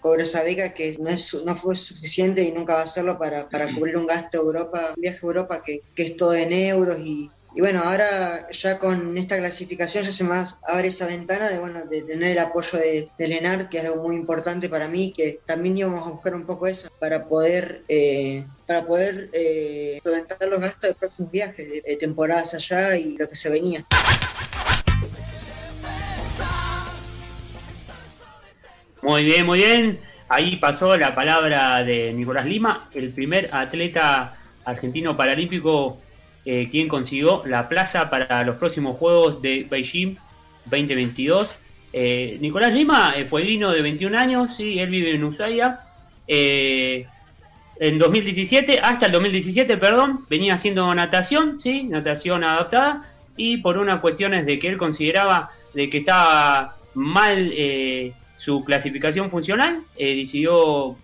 cobró esa beca, que no, es, no fue suficiente y nunca va a serlo para, para cubrir un gasto Europa, un viaje a Europa que, que es todo en euros y y bueno, ahora ya con esta clasificación ya se más abre esa ventana de bueno de tener el apoyo de, de que es algo muy importante para mí, que también íbamos a buscar un poco eso para poder eh, para poder eh, solventar los gastos de próximos viajes, de, temporadas allá y lo que se venía. Muy bien, muy bien. Ahí pasó la palabra de Nicolás Lima, el primer atleta argentino paralímpico eh, quien consiguió la plaza para los próximos Juegos de Beijing 2022. Eh, Nicolás Lima eh, fue vino de 21 años, ¿sí? él vive en Ushuaia. en 2017, hasta el 2017, perdón, venía haciendo natación, ¿sí? natación adaptada, y por unas cuestiones de que él consideraba de que estaba mal su clasificación funcional, decidió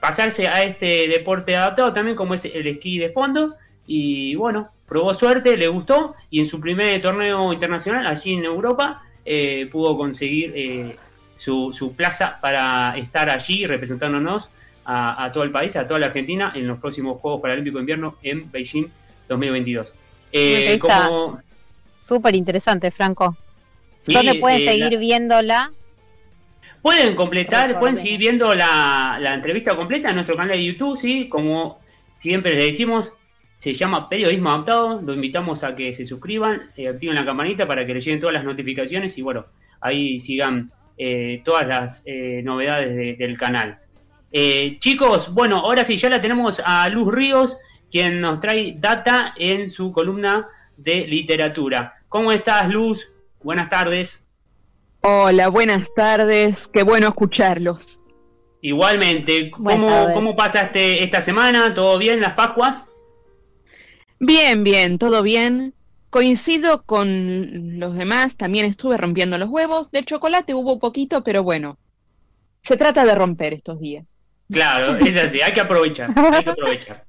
pasarse a este deporte adaptado también como es el esquí de fondo y bueno, probó suerte, le gustó y en su primer torneo internacional allí en Europa eh, pudo conseguir eh, su, su, plaza para estar allí representándonos a, todo el país, a toda la Argentina en los próximos Juegos Paralímpicos de Invierno en Beijing 2022. Eh, como... Súper interesante, Franco. ¿Dónde pueden eh, seguir viéndola? Pueden completar, pueden seguir viendo la, la entrevista completa en nuestro canal de YouTube, sí, como siempre les decimos, se llama Periodismo Adaptado, lo invitamos a que se suscriban, eh, activen la campanita para que les lleguen todas las notificaciones y bueno, ahí sigan eh, todas las eh, novedades del canal. chicos, bueno, ahora sí, ya la tenemos a Luz Ríos, quien nos trae data en su columna de literatura. ¿Cómo estás, Luz? Buenas tardes. Hola, buenas tardes, qué bueno escucharlos. Igualmente, ¿cómo, ¿cómo pasaste esta semana? ¿Todo bien las Pascuas? Bien, bien, todo bien. Coincido con los demás, también estuve rompiendo los huevos. De chocolate hubo poquito, pero bueno, se trata de romper estos días. Claro, es así, hay que aprovechar, hay que aprovechar.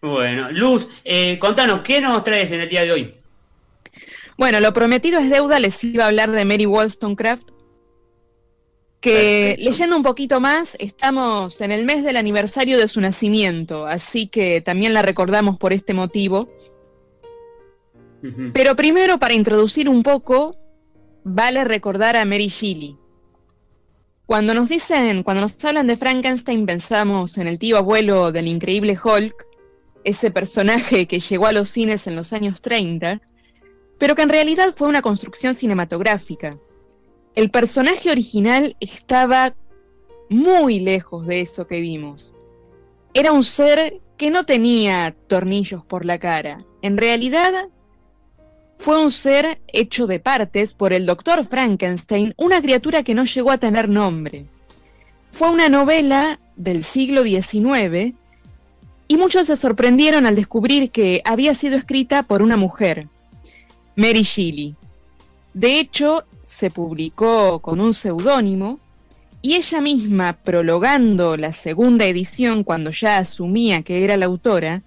Bueno, Luz, eh, contanos, ¿qué nos traes en el día de hoy? Bueno, lo prometido es deuda, les iba a hablar de Mary Wollstonecraft, que leyendo un poquito más, estamos en el mes del aniversario de su nacimiento, así que también la recordamos por este motivo. Pero primero, para introducir un poco, vale recordar a Mary Shelley. Cuando nos dicen, cuando nos hablan de Frankenstein, pensamos en el tío abuelo del increíble Hulk, ese personaje que llegó a los cines en los años 30, pero que en realidad fue una construcción cinematográfica el personaje original estaba muy lejos de eso que vimos. Era un ser que no tenía tornillos por la cara. En realidad, fue un ser hecho de partes por el doctor Frankenstein, una criatura que no llegó a tener nombre. fue una novela del siglo XIX y muchos se sorprendieron al descubrir que había sido escrita por una mujer, Mary Shelley. De hecho, se publicó con un seudónimo y ella misma, prologando la segunda edición cuando ya asumía que era la autora,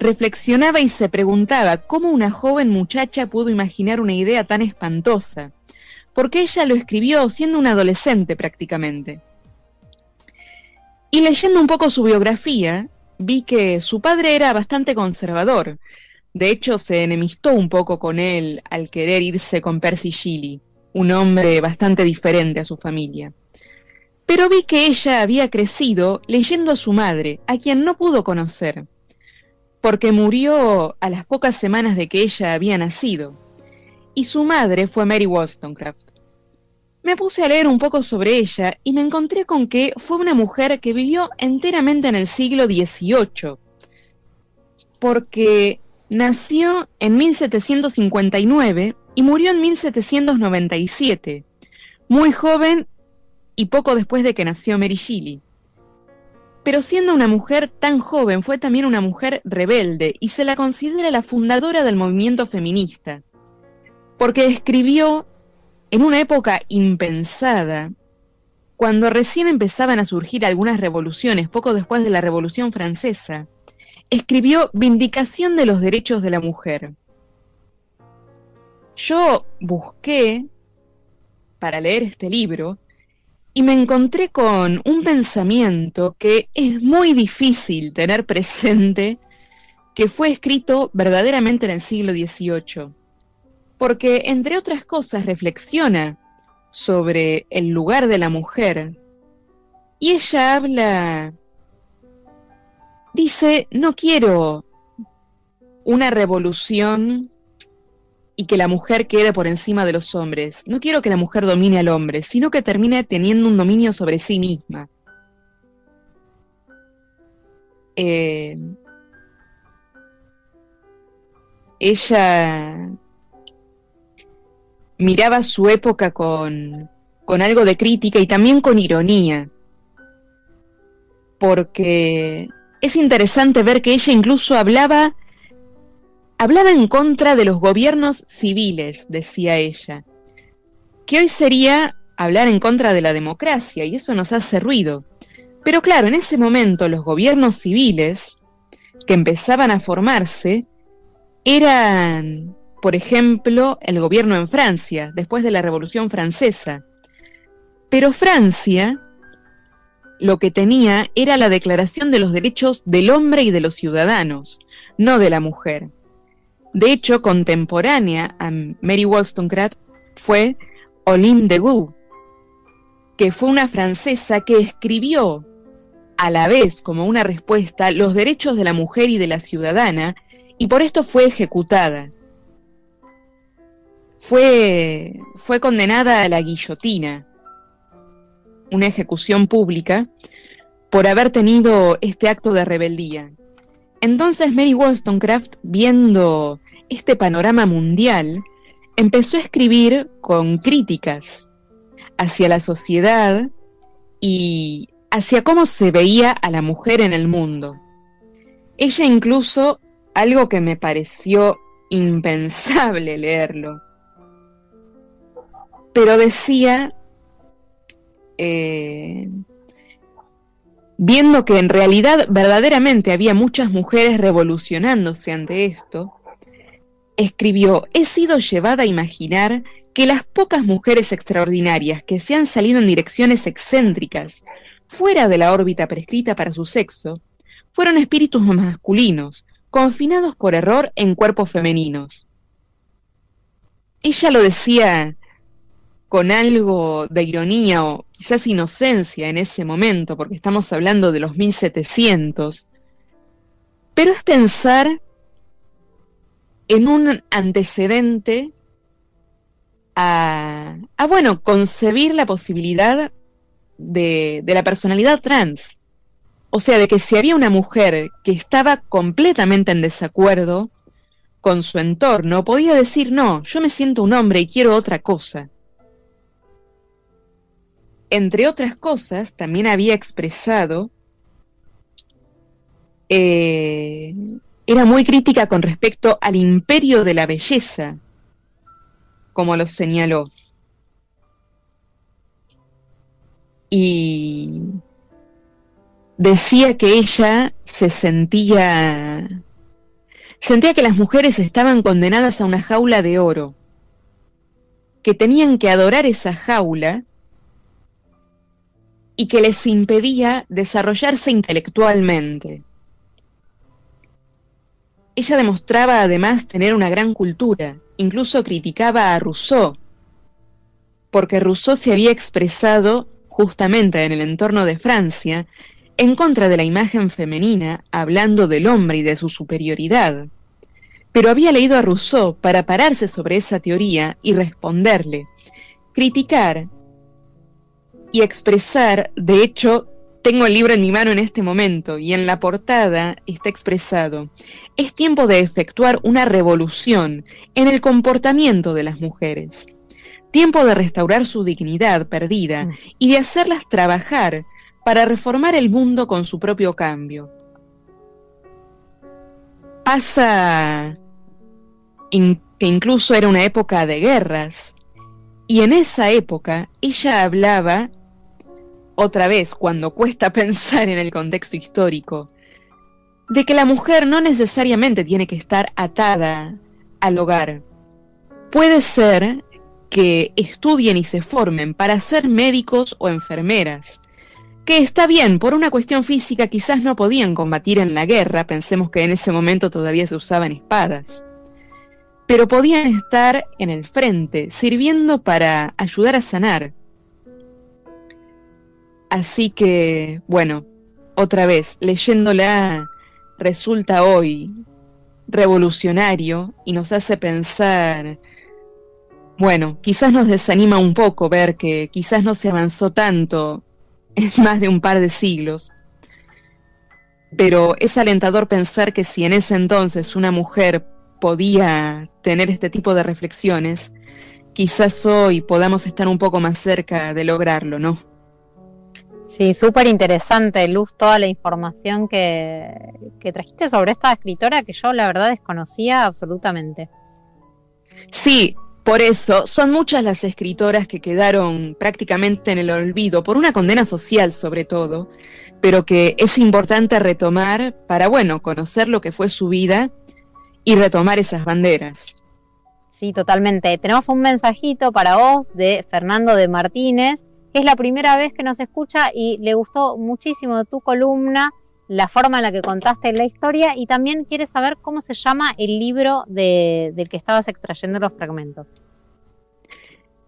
reflexionaba y se preguntaba cómo una joven muchacha pudo imaginar una idea tan espantosa, porque ella lo escribió siendo una adolescente prácticamente. Y leyendo un poco su biografía, vi que su padre era bastante conservador. De hecho, se enemistó un poco con él al querer irse con Percy Shelley, un hombre bastante diferente a su familia. Pero vi que ella había crecido leyendo a su madre, a quien no pudo conocer, porque murió a las pocas semanas de que ella había nacido, y su madre fue Mary Wollstonecraft. Me puse a leer un poco sobre ella y me encontré con que fue una mujer que vivió enteramente en el siglo XVIII, porque nació en 1759 y murió en 1797, muy joven y poco después de que nació Mary Shelley. Pero siendo una mujer tan joven, fue también una mujer rebelde y se la considera la fundadora del movimiento feminista, porque escribió en una época impensada, cuando recién empezaban a surgir algunas revoluciones, poco después de la Revolución Francesa, escribió Vindicación de los Derechos de la Mujer. Yo busqué para leer este libro y me encontré con un pensamiento que es muy difícil tener presente, que fue escrito verdaderamente en el siglo XVIII porque, entre otras cosas, reflexiona sobre el lugar de la mujer. Y ella habla, dice, no quiero una revolución y que la mujer quede por encima de los hombres. No quiero que la mujer domine al hombre, sino que termine teniendo un dominio sobre sí misma. Eh, ella miraba su época con, con algo de crítica y también con ironía, porque es interesante ver que ella incluso hablaba, hablaba en contra de los gobiernos civiles, decía ella, que hoy sería hablar en contra de la democracia y eso nos hace ruido. Pero claro, en ese momento los gobiernos civiles que empezaban a formarse eran por ejemplo, el gobierno en Francia, después de la Revolución Francesa. Pero Francia lo que tenía era la Declaración de los Derechos del Hombre y de los Ciudadanos, no de la mujer. De hecho, contemporánea a Mary Wollstonecraft fue Olympe de Gouges, que fue una francesa que escribió a la vez como una respuesta los derechos de la mujer y de la ciudadana, y por esto fue ejecutada fue, fue condenada a la guillotina, una ejecución pública, por haber tenido este acto de rebeldía. Entonces Mary Wollstonecraft, viendo este panorama mundial, empezó a escribir con críticas hacia la sociedad y hacia cómo se veía a la mujer en el mundo. Ella incluso, algo que me pareció impensable leerlo, pero decía, eh, viendo que en realidad verdaderamente había muchas mujeres revolucionándose ante esto, escribió, he sido llevada a imaginar que las pocas mujeres extraordinarias que se han salido en direcciones excéntricas, fuera de la órbita prescrita para su sexo, fueron espíritus masculinos, confinados por error en cuerpos femeninos. Ella lo decía con algo de ironía o quizás inocencia en ese momento, porque estamos hablando de los 1700, pero es pensar en un antecedente a, bueno, concebir la posibilidad de, de la personalidad trans. O sea, de que si había una mujer que estaba completamente en desacuerdo con su entorno, podía decir, no, yo me siento un hombre y quiero otra cosa entre otras cosas, también había expresado, eh, era muy crítica con respecto al imperio de la belleza, como lo señaló. Y decía que ella se sentía sentía que las mujeres estaban condenadas a una jaula de oro, que tenían que adorar esa jaula y que les impedía desarrollarse intelectualmente. Ella demostraba además tener una gran cultura, incluso criticaba a Rousseau, porque Rousseau se había expresado justamente en el entorno de Francia en contra de la imagen femenina, hablando del hombre y de su superioridad. Pero había leído a Rousseau para pararse sobre esa teoría y responderle, criticar y expresar, de hecho, tengo el libro en mi mano en este momento y en la portada está expresado, es tiempo de efectuar una revolución en el comportamiento de las mujeres, tiempo de restaurar su dignidad perdida mm. y de hacerlas trabajar para reformar el mundo con su propio cambio. Pasa que incluso era una época de guerras, y en esa época ella hablaba, otra vez cuando cuesta pensar en el contexto histórico, de que la mujer no necesariamente tiene que estar atada al hogar. Puede ser que estudien y se formen para ser médicos o enfermeras, que está bien, por una cuestión física quizás no podían combatir en la guerra, pensemos que en ese momento todavía se usaban espadas, pero podían estar en el frente, sirviendo para ayudar a sanar. Así que, bueno, otra vez, leyéndola resulta hoy revolucionario y nos hace pensar, bueno, quizás nos desanima un poco ver que quizás no se avanzó tanto es más de un par de siglos. Pero es alentador pensar que si en ese entonces una mujer podía tener este tipo de reflexiones, quizás hoy podamos estar un poco más cerca de lograrlo, ¿no? Sí, súper interesante, Luz, toda la información que, que trajiste sobre esta escritora que yo la verdad desconocía absolutamente. Sí, por eso, son muchas las escritoras que quedaron prácticamente en el olvido, por una condena social sobre todo, pero que es importante retomar para, bueno, conocer lo que fue su vida y retomar esas banderas. Sí, totalmente. Tenemos un mensajito para vos de Fernando de Martínez, que es la primera vez que nos escucha y le gustó muchísimo tu columna, la forma en la que contaste la historia y también quiere saber cómo se llama el libro de, del que estabas extrayendo los fragmentos.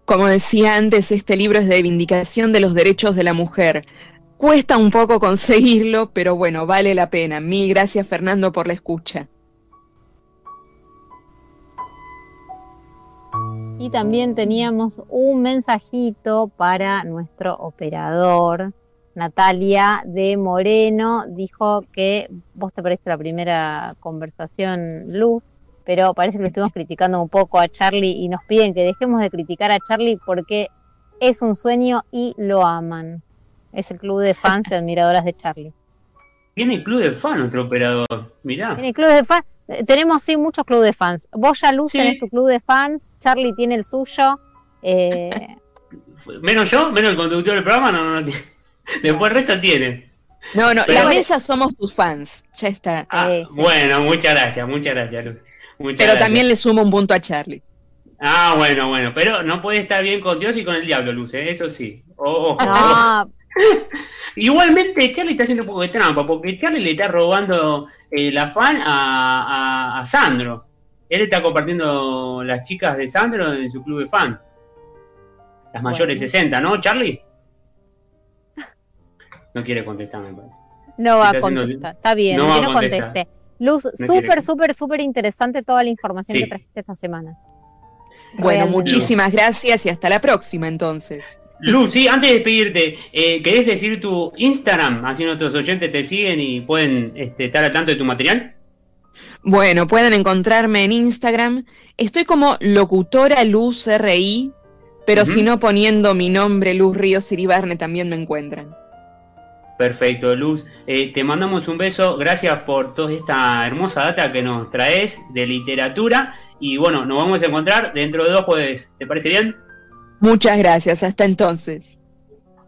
Como decía antes, este libro es de vindicación de los derechos de la mujer. Cuesta un poco conseguirlo, pero bueno, vale la pena. Mil gracias Fernando por la escucha. Y también teníamos un mensajito para nuestro operador, Natalia de Moreno dijo que vos te parece la primera conversación, Luz, pero parece que le estuvimos criticando un poco a Charlie y nos piden que dejemos de criticar a Charlie porque es un sueño y lo aman. Es el club de fans de admiradoras de Charlie. Tiene club de fans nuestro operador, mirá. Tiene club de fans. Tenemos sí muchos club de fans. Vos ya Luz tenés tu club de fans, Charlie tiene el suyo. Eh... menos yo, menos el conductor del programa, no, no, no tiene. Después el resto tiene. No, no, la mesa somos tus fans. Ya está. Ah, bueno, muchas gracias, muchas gracias, Luz. pero también le sumo un punto a Charlie. Ah, bueno, bueno. Pero no puede estar bien con Dios y con el diablo, Luz, ¿eh? eso sí. Igualmente, Charlie está haciendo un poco de trampa, porque Charlie le está robando eh, la fan a, Sandro. Él está compartiendo las chicas de Sandro en su club de fan. Las mayores 60, ¿no, Charlie? No quiere contestar, me parece. No va a contestar, está bien, no que no conteste. Luz, súper, súper, súper interesante toda la información que trajiste esta semana. Bueno, muchísimas gracias y hasta la próxima entonces. Luz, sí, antes de despedirte, eh, ¿querés decir tu Instagram? Así nuestros oyentes te siguen y pueden este, estar al tanto de tu material. Bueno, pueden encontrarme en Instagram. Estoy como locutora Luz RI, Pero si no poniendo mi nombre, Luz Ríos Siribarne, también me encuentran. Perfecto, Luz. Eh, te mandamos un beso. Gracias por toda esta hermosa data que nos traes de literatura. Y bueno, nos vamos a encontrar dentro de dos jueves. ¿Te parece bien? Muchas gracias. Hasta entonces.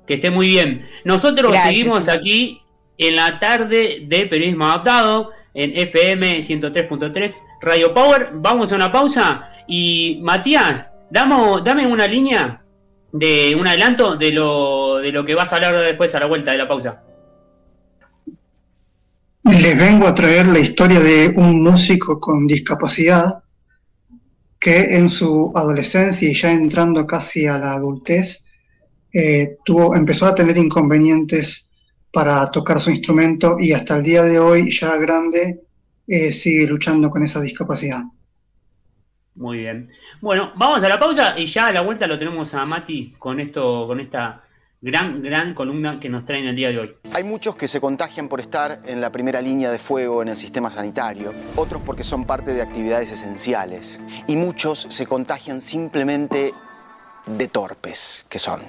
Que esté muy bien. Nosotros seguimos aquí en la tarde de Periodismo Adaptado en FM 103.3 Radio Power. Vamos a una pausa. Y Matías, damos, dame una línea de un adelanto de lo, de lo que vas a hablar después a la vuelta de la pausa. Les vengo a traer la historia de un músico con discapacidad que en su adolescencia y ya entrando casi a la adultez, eh, tuvo, empezó a tener inconvenientes para tocar su instrumento y hasta el día de hoy, ya grande, eh, sigue luchando con esa discapacidad. Muy bien. Bueno, vamos a la pausa y ya a la vuelta lo tenemos a Mati con esto, con esta gran, gran columna que nos traen el día de hoy. Hay muchos que se contagian por estar en la primera línea de fuego en el sistema sanitario, otros porque son parte de actividades esenciales y muchos se contagian simplemente de torpes que son.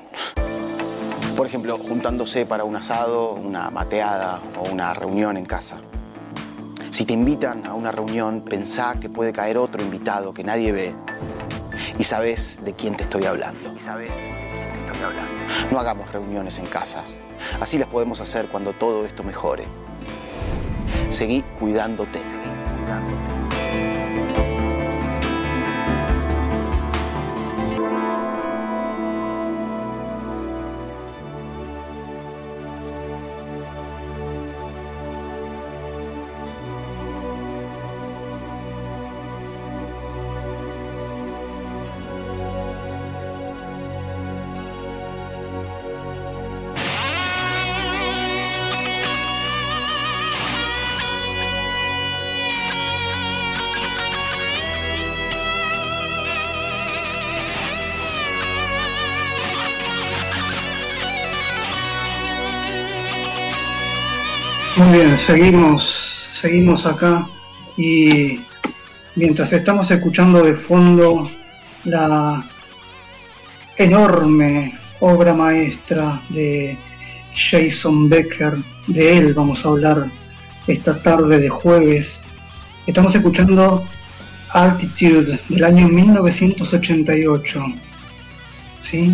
Por ejemplo, juntándose para un asado, una mateada o una reunión en casa. Si te invitan a una reunión, pensá que puede caer otro invitado que nadie ve y sabes de quién te estoy hablando. Y sabes No hagamos reuniones en casas. Así las podemos hacer cuando todo esto mejore. Seguí cuidándote. Seguí cuidándote. Muy bien, seguimos, seguimos acá y mientras estamos escuchando de fondo la enorme obra maestra de Jason Becker, de él vamos a hablar esta tarde de jueves. Estamos escuchando Altitude del año 1988. ¿Sí?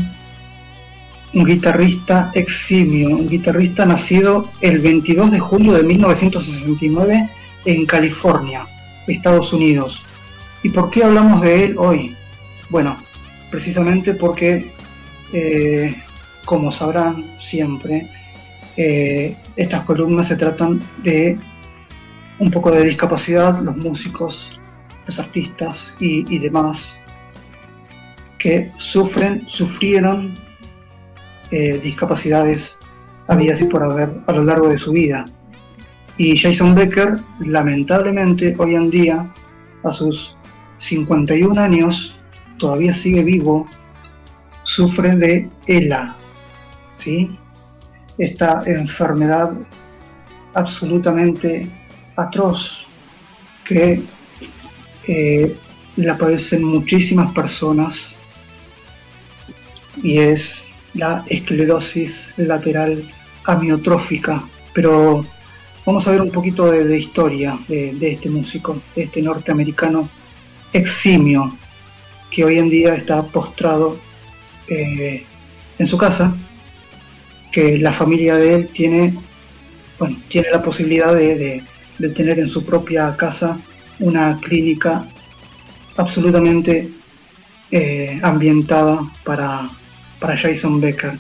Un guitarrista eximio, un guitarrista nacido el 22 de julio de 1969 en California, Estados Unidos. ¿Y por qué hablamos de él hoy? Bueno, precisamente porque, eh, como sabrán siempre, eh, estas columnas se tratan de un poco de discapacidad, los músicos, los artistas y, y demás que sufren, sufrieron eh, discapacidades había y por haber a lo largo de su vida. Y Jason Becker, lamentablemente, hoy en día, a sus 51 años, todavía sigue vivo, sufre de ELA, ¿sí? esta enfermedad absolutamente atroz que eh, la padecen muchísimas personas y es la esclerosis lateral amiotrófica. Pero vamos a ver un poquito de, historia de, este músico, de este norteamericano eximio, que hoy en día está postrado eh, en su casa, que la familia de él tiene, bueno, tiene la posibilidad de, tener en su propia casa una clínica absolutamente eh, ambientada para, para Jason Becker.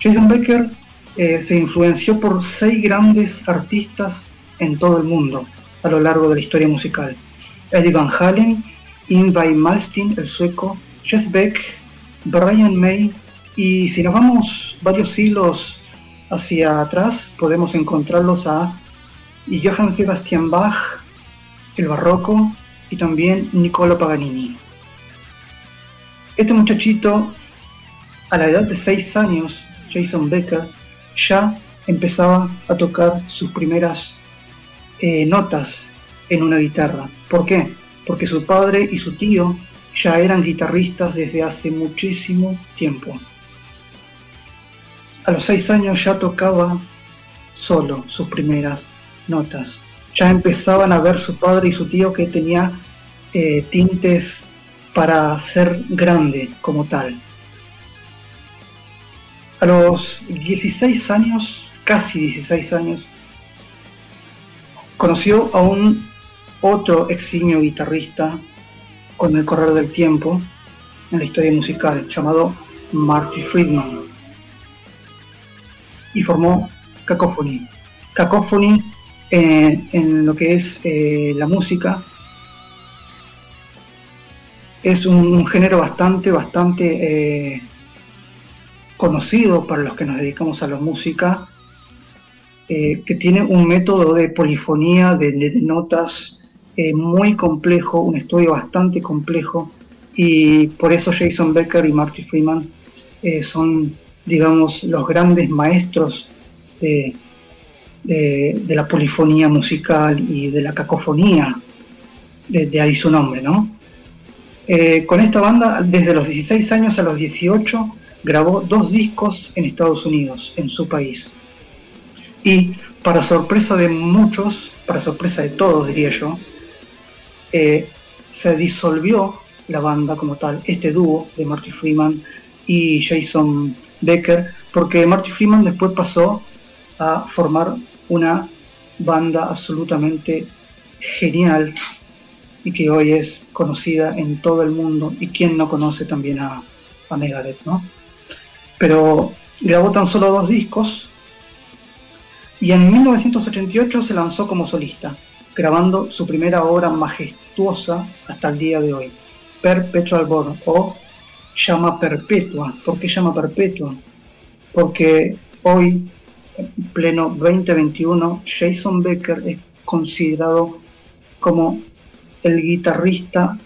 Jason Becker eh, se influenció por seis grandes artistas en todo el mundo a lo largo de la historia musical. Eddie Van Halen, Ingvar Malmsteen, el sueco, Jess Beck, Brian May, y si nos vamos varios siglos hacia atrás, podemos encontrarlos a Johann Sebastian Bach, el barroco, y también Niccolo Paganini. Este muchachito a la edad de 6 años, Jason Becker ya empezaba a tocar sus primeras eh, notas en una guitarra. ¿Por qué? Porque su padre y su tío ya eran guitarristas desde hace muchísimo tiempo. A los seis años ya tocaba solo sus primeras notas. Ya empezaban a ver su padre y su tío que tenía eh, tintes para ser grande como tal. A los 16 años, casi 16 años, conoció a un otro eximio guitarrista con el correr del tiempo en la historia musical llamado Marty Friedman y formó Cacophony. Cacophony eh, en lo que es eh, la música es un, género bastante, bastante eh, conocido para los que nos dedicamos a la música, que tiene un método de polifonía, de, notas muy complejo, un estudio bastante complejo, y por eso Jason Becker y Marty Freeman son digamos, los grandes maestros de, la polifonía musical y de la cacofonía, de, ahí su nombre, ¿no? Eh, con esta banda, desde los 16 años a los 18, grabó dos discos en Estados Unidos, en su país. Y para sorpresa de muchos, para sorpresa de todos diría yo, eh, se disolvió la banda como tal, este dúo de Marty Freeman y Jason Becker, porque Marty Freeman después pasó a formar una banda absolutamente genial y que hoy es conocida en todo el mundo y quien no conoce también a, a Megadeth, ¿no? Pero grabó tan solo dos discos y en 1988 se lanzó como solista, grabando su primera obra majestuosa hasta el día de hoy, Perpetual Born o llama perpetua. ¿Por qué llama perpetua? Porque hoy, en pleno 2021, Jason Becker es considerado como el guitarrista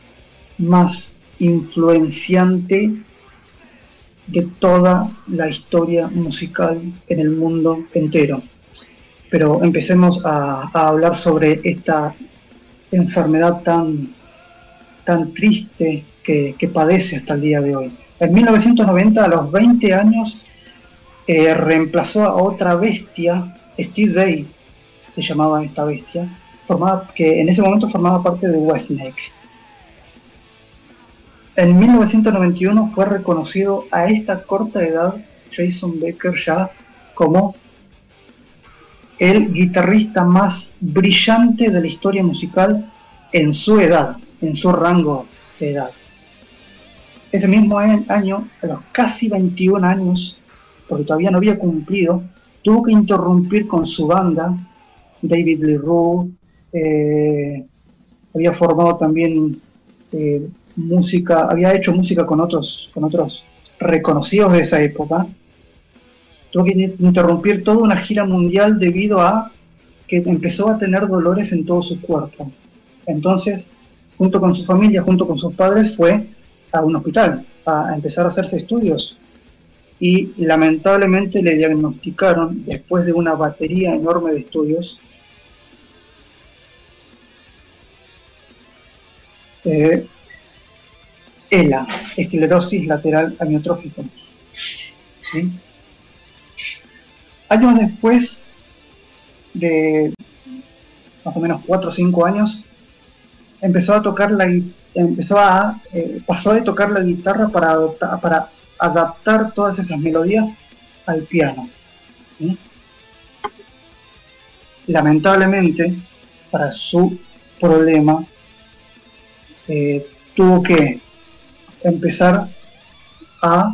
más influenciante de toda la historia musical en el mundo entero. Pero empecemos a, hablar sobre esta enfermedad tan, tan triste que, padece hasta el día de hoy. En 1990, a los 20 años, eh, reemplazó a otra bestia, Steve Bay, se llamaba esta bestia, formaba, que en ese momento formaba parte de Westneck. En 1991 fue reconocido a esta corta edad Jason Becker ya como el guitarrista más brillante de la historia musical en su edad, en su rango de edad. Ese mismo año, a los casi 21 años, porque todavía no había cumplido, tuvo que interrumpir con su banda, David Lee eh, había formado también eh, música, había hecho música con otros, con otros reconocidos de esa época. Tuvo que interrumpir toda una gira mundial debido a que empezó a tener dolores en todo su cuerpo. Entonces, junto con su familia, junto con sus padres, fue a un hospital a empezar a hacerse estudios y lamentablemente le diagnosticaron después de una batería enorme de estudios eh, ELA, esclerosis lateral amiotrófica. Años después de más o menos 4 o 5 años, empezó a tocar la empezó a, eh, pasó de tocar la guitarra para, para adaptar todas esas melodías al piano. Lamentablemente, para su problema, eh, tuvo que empezar a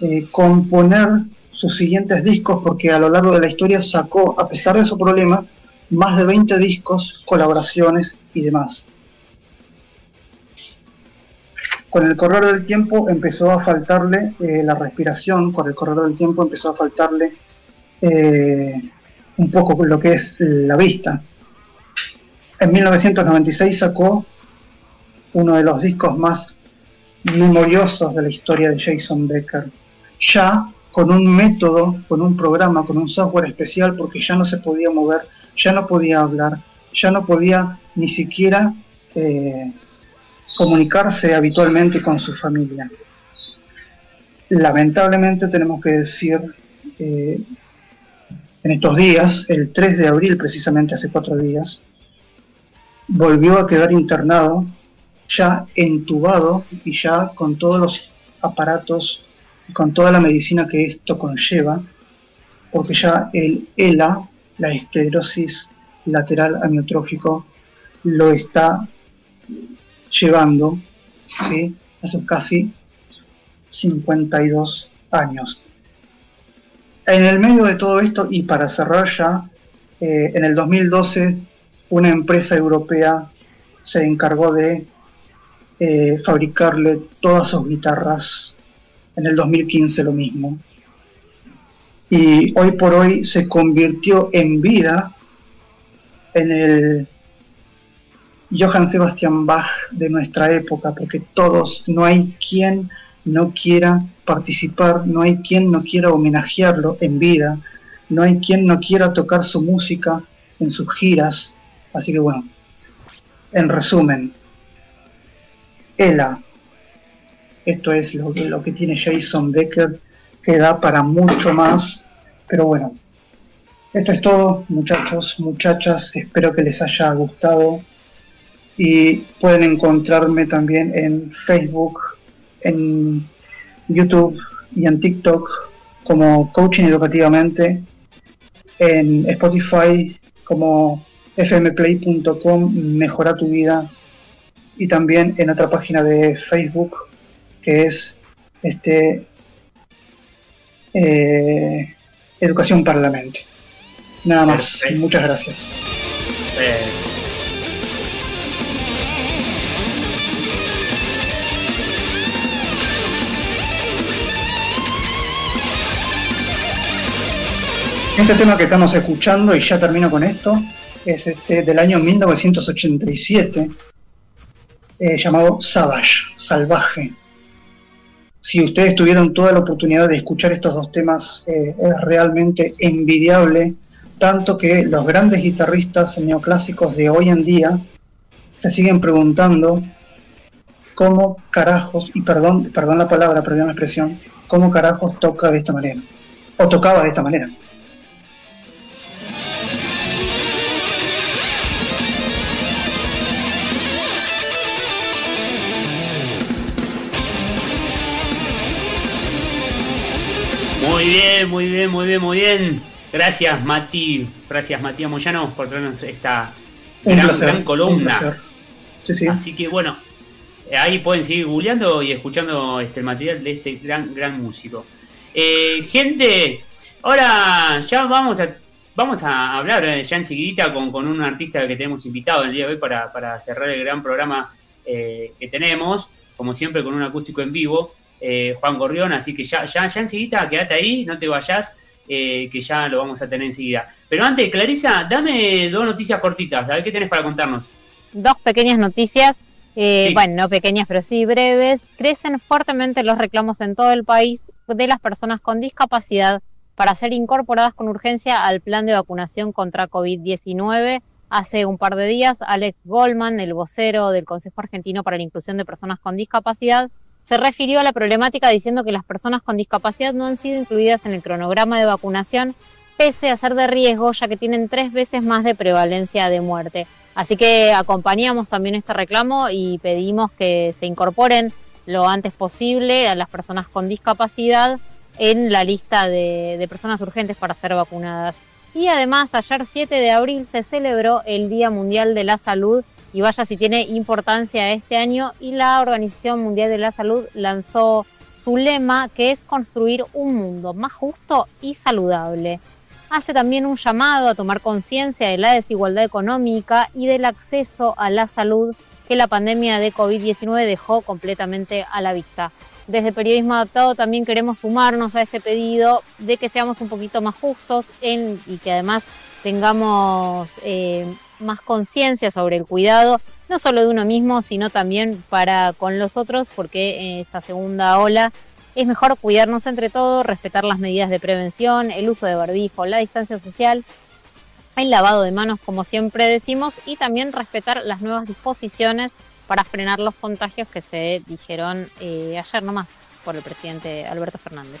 eh, componer sus siguientes discos porque a lo largo de la historia sacó, a pesar de su problema, más de 20 discos, colaboraciones y demás con el correr del tiempo empezó a faltarle eh, la respiración, con el correr del tiempo empezó a faltarle eh, un poco lo que es la vista. En 1996 sacó uno de los discos más memoriosos de la historia de Jason Becker, ya con un método, con un programa, con un software especial, porque ya no se podía mover, ya no podía hablar, ya no podía ni siquiera eh, comunicarse habitualmente con su familia. Lamentablemente tenemos que decir, eh, en estos días, el 3 de abril precisamente hace cuatro días, volvió a quedar internado, ya entubado y ya con todos los aparatos con toda la medicina que esto conlleva, porque ya el ELA, la esclerosis lateral amiotrófico, lo está llevando ¿sí? a casi 52 años. En el medio de todo esto, y para cerrar ya, eh, en el 2012 una empresa europea se encargó de eh, fabricarle todas sus guitarras. En el 2015 lo mismo. Y hoy por hoy se convirtió en vida en el Johann Sebastian Bach de nuestra época, porque todos, no hay quien no quiera participar, no hay quien no quiera homenajearlo en vida, no hay quien no quiera tocar su música en sus giras. Así que bueno, en resumen, Ella, esto es lo, lo que tiene Jason Becker, que da para mucho más, pero bueno, esto es todo, muchachos, muchachas, espero que les haya gustado. Y pueden encontrarme también en Facebook, en YouTube y en TikTok como Coaching Educativamente, en Spotify como fmplay.com Mejora tu vida y también en otra página de Facebook que es este eh, Educación Parlamento. Nada más, muchas gracias. Este tema que estamos escuchando, y ya termino con esto, es este del año 1987, eh, llamado Savage, Salvaje. Si ustedes tuvieron toda la oportunidad de escuchar estos dos temas, eh, es realmente envidiable, tanto que los grandes guitarristas neoclásicos de hoy en día se siguen preguntando cómo carajos, y perdón, perdón la palabra, perdón la expresión, cómo carajos toca de esta manera, o tocaba de esta manera. Muy bien, muy bien, muy bien, muy bien. Gracias, Mati. Gracias, Matías Moyano, por traernos esta gran, columna. Así que bueno, ahí pueden seguir googleando y escuchando este, el material de este gran, gran músico. Eh, gente, ahora ya vamos a vamos a hablar eh, ya enseguida con, con un artista que tenemos invitado el día de hoy para, para cerrar el gran programa eh, que tenemos, como siempre con un acústico en vivo. Eh, Juan Gorrión, así que ya, ya, ya enseguida, quédate ahí, no te vayas, eh, que ya lo vamos a tener enseguida. Pero antes, Clarisa, dame dos noticias cortitas, a ver qué tienes para contarnos. Dos pequeñas noticias, eh, bueno, no pequeñas, pero sí breves. Crecen fuertemente los reclamos en todo el país de las personas con discapacidad para ser incorporadas con urgencia al plan de vacunación contra COVID-19. Hace un par de días, Alex Goldman, el vocero del Consejo Argentino para la Inclusión de Personas con Discapacidad, se refirió a la problemática diciendo que las personas con discapacidad no han sido incluidas en el cronograma de vacunación, pese a ser de riesgo, ya que tienen tres veces más de prevalencia de muerte. Así que acompañamos también este reclamo y pedimos que se incorporen lo antes posible a las personas con discapacidad en la lista de, de personas urgentes para ser vacunadas. Y además, ayer 7 de abril se celebró el Día Mundial de la Salud y vaya si tiene importancia este año y la Organización Mundial de la Salud lanzó su lema que es construir un mundo más justo y saludable. Hace también un llamado a tomar conciencia de la desigualdad económica y del acceso a la salud que la pandemia de COVID-19 dejó completamente a la vista. Desde Periodismo Adaptado también queremos sumarnos a este pedido de que seamos un poquito más justos en, y que además tengamos eh, más conciencia sobre el cuidado, no solo de uno mismo, sino también para con los otros, porque en esta segunda ola es mejor cuidarnos entre todos, respetar las medidas de prevención, el uso de barbijo, la distancia social, el lavado de manos, como siempre decimos, y también respetar las nuevas disposiciones para frenar los contagios que se dijeron eh, ayer nomás por el presidente Alberto Fernández.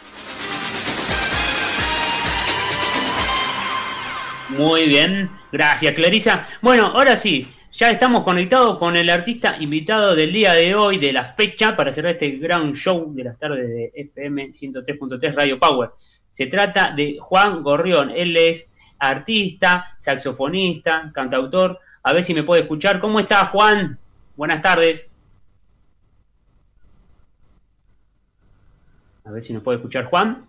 Muy bien, gracias Clarisa. Bueno, ahora sí, ya estamos conectados con el artista invitado del día de hoy, de la fecha, para cerrar este gran show de las tardes de FM 103.3 Radio Power. Se trata de Juan Gorrión. Él es artista, saxofonista, cantautor. A ver si me puede escuchar. ¿Cómo está Juan? Buenas tardes. A ver si nos puede escuchar Juan.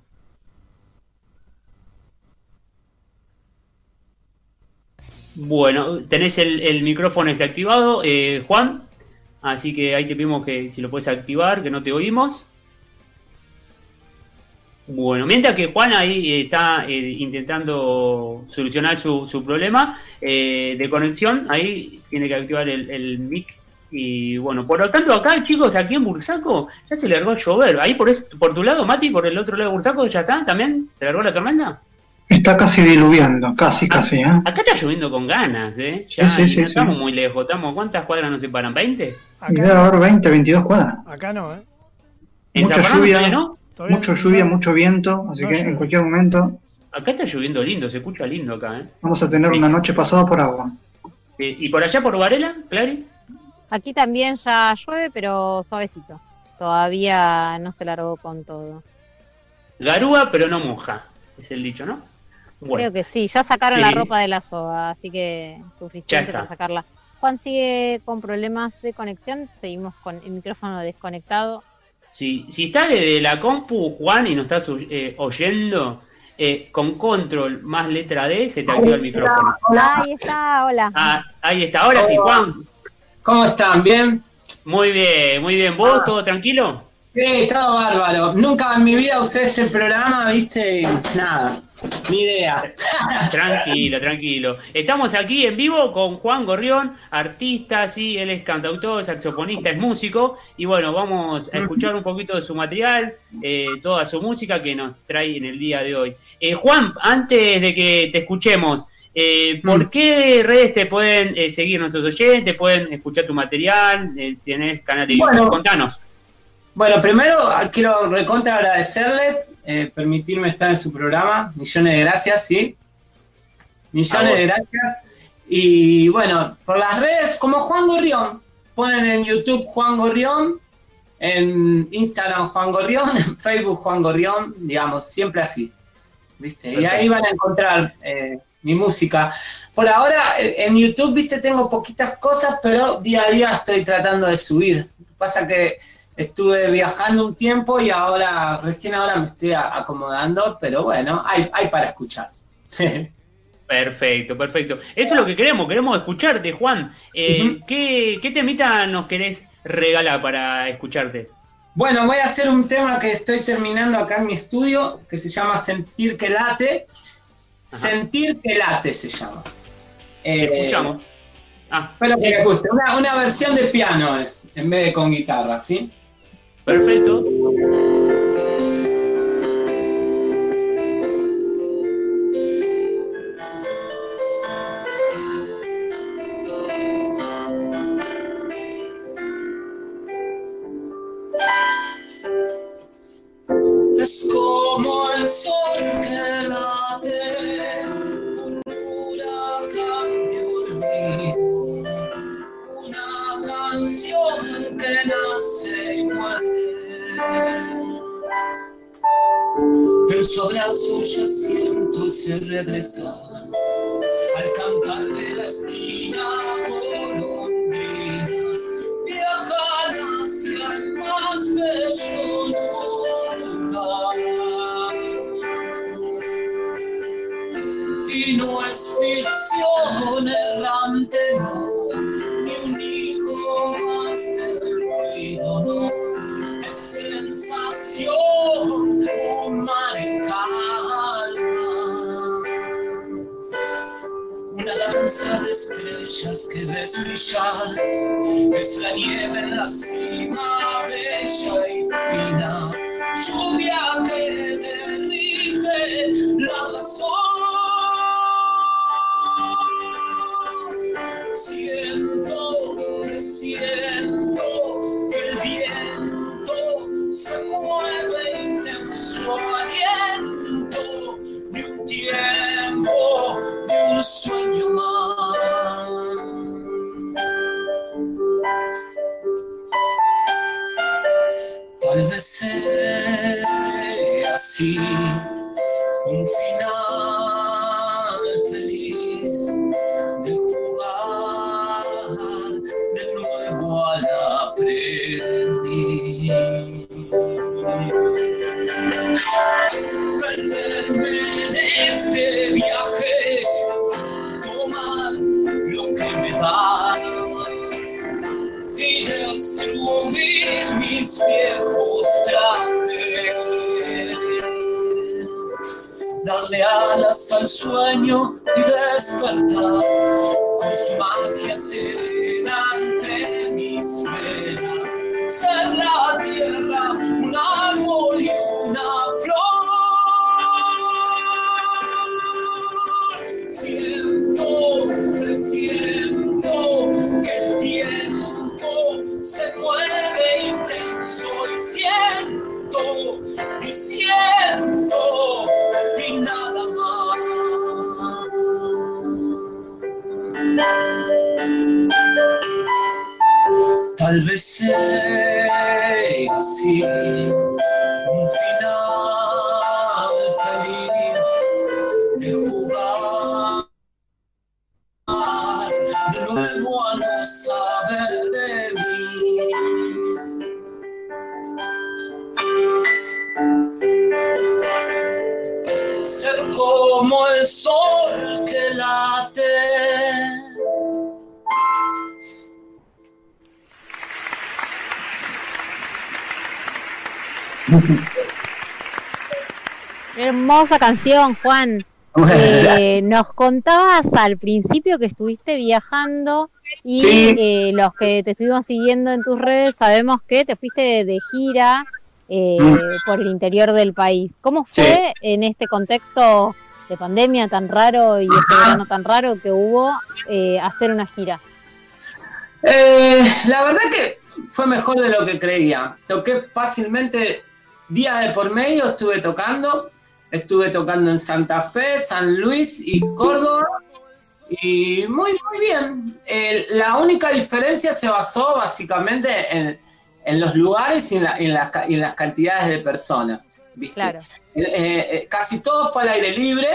Bueno, tenés el, micrófono desactivado, eh, Juan. Así que ahí te pedimos que si lo puedes activar, que no te oímos. Bueno, mientras que Juan ahí está eh, intentando solucionar su, su problema eh, de conexión, ahí tiene que activar el, mic. Y bueno, por lo tanto, acá, chicos, aquí en Bursaco, ya se largó a llover. Ahí por, por tu lado, Mati, por el otro lado de Bursaco, ya está también. ¿Se largó la tormenta? Está casi diluviando, casi, ah, casi. ¿eh? Acá está lloviendo con ganas, ¿eh? Ya no estamos muy lejos. Estamos, ¿Cuántas cuadras nos separan? ¿20? Acá debe haber 20, 22 cuadras. Acá no, ¿eh? ¿En Mucha lluvia, no? Mucho lluvia, mucho viento, así que en cualquier momento. Acá está lloviendo lindo, se escucha lindo acá, ¿eh? Vamos a tener una noche pasada por agua. ¿Y por allá por Varela, Clary? Aquí también ya llueve, pero suavecito. Todavía no se largó con todo. Garúa, pero no moja, es el dicho, ¿no? Creo que sí, ya sacaron la ropa de la soga, así que suficiente para sacarla. Juan sigue con problemas de conexión, seguimos con el micrófono desconectado. Si, si estás desde la compu, Juan, y nos estás eh, oyendo, eh, con control más letra D se te activa el micrófono. Ahí está, hola. Ah, ahí está, ahora sí, Juan. ¿Cómo están? ¿Bien? Muy bien, muy bien. ¿Vos, ah. todo tranquilo? Sí, todo bárbaro. Nunca en mi vida usé este programa, viste, nada, ni idea. tranquilo, tranquilo. Estamos aquí en vivo con Juan Gorrión, artista, sí, él es cantautor, saxofonista, es músico, y bueno, vamos a escuchar un poquito de su material, eh, toda su música que nos trae en el día de hoy. Eh, Juan, antes de que te escuchemos, eh, ¿Por mm. qué redes te pueden seguir nuestros oyentes? ¿Pueden escuchar tu material? ¿Tienes canal de YouTube? Contanos. Bueno, primero quiero recontra agradecerles, eh, permitirme estar en su programa. Millones de gracias, ¿sí? Millones de gracias. Y bueno, por las redes, como Juan Gorrión. Ponen en YouTube Juan Gorrión, en Instagram Juan Gorrión, en Facebook Juan Gorrión, digamos, siempre así. ¿Viste? Y ahí van a encontrar eh, mi música. Por ahora, eh, en YouTube, viste, tengo poquitas cosas, pero día a día estoy tratando de subir. Pasa que estuve viajando un tiempo y ahora, recién ahora me estoy acomodando, pero bueno, hay, hay para escuchar. Perfecto, perfecto. Eso es lo que queremos, queremos escucharte, Juan. Eh, ¿qué, ¿Qué temita nos querés regalar para escucharte? Bueno, voy a hacer un tema que estoy terminando acá en mi estudio, que se llama Sentir que late. Sentir que late se llama. Eh, Escuchamos. Ah, Pero que les guste. Una, una versión de piano es, en vez de con guitarra, ¿sí? Perfecto. Es como el sol que abrazo ya siento se regresar siento, y nada más. Tal vez sea así Hermosa canción, Juan. Eh, nos contabas al principio que estuviste viajando y Sí. eh, los que te estuvimos siguiendo en tus redes sabemos que te fuiste de gira eh, Mm. por el interior del país. ¿Cómo Sí. fue en este contexto de pandemia tan raro y este verano tan raro que hubo eh, hacer una gira? Eh, la verdad que fue mejor de lo que creía. Toqué fácilmente días de por medio, estuve tocando. Estuve tocando en Santa Fe, San Luis y Córdoba. Y muy, muy bien. Eh, la única diferencia se basó básicamente en, en los lugares y en, la- en las en las cantidades de personas. ¿viste? Claro. Eh, eh, casi todo fue al aire libre,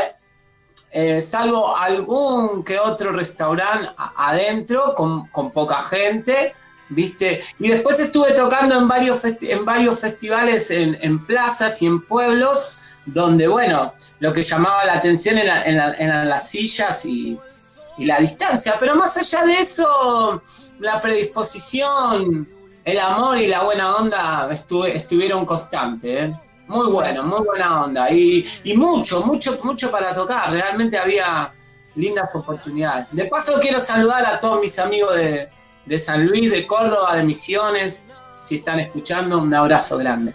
eh, salvo algún que otro restaurante adentro con, con poca gente, ¿viste? Y después estuve tocando en varios, festi- en varios festivales en, en plazas y en pueblos, donde, bueno, lo que llamaba la atención era, era- eran las sillas y, y la distancia, pero más allá de eso, la predisposición, el amor y la buena onda estuvieron constantes, ¿eh? Muy bueno, muy buena onda. Y, y mucho, mucho, mucho para tocar. Realmente había lindas oportunidades. De paso quiero saludar a todos mis amigos de San Luis, de Córdoba, de Misiones. Si están escuchando, un abrazo grande.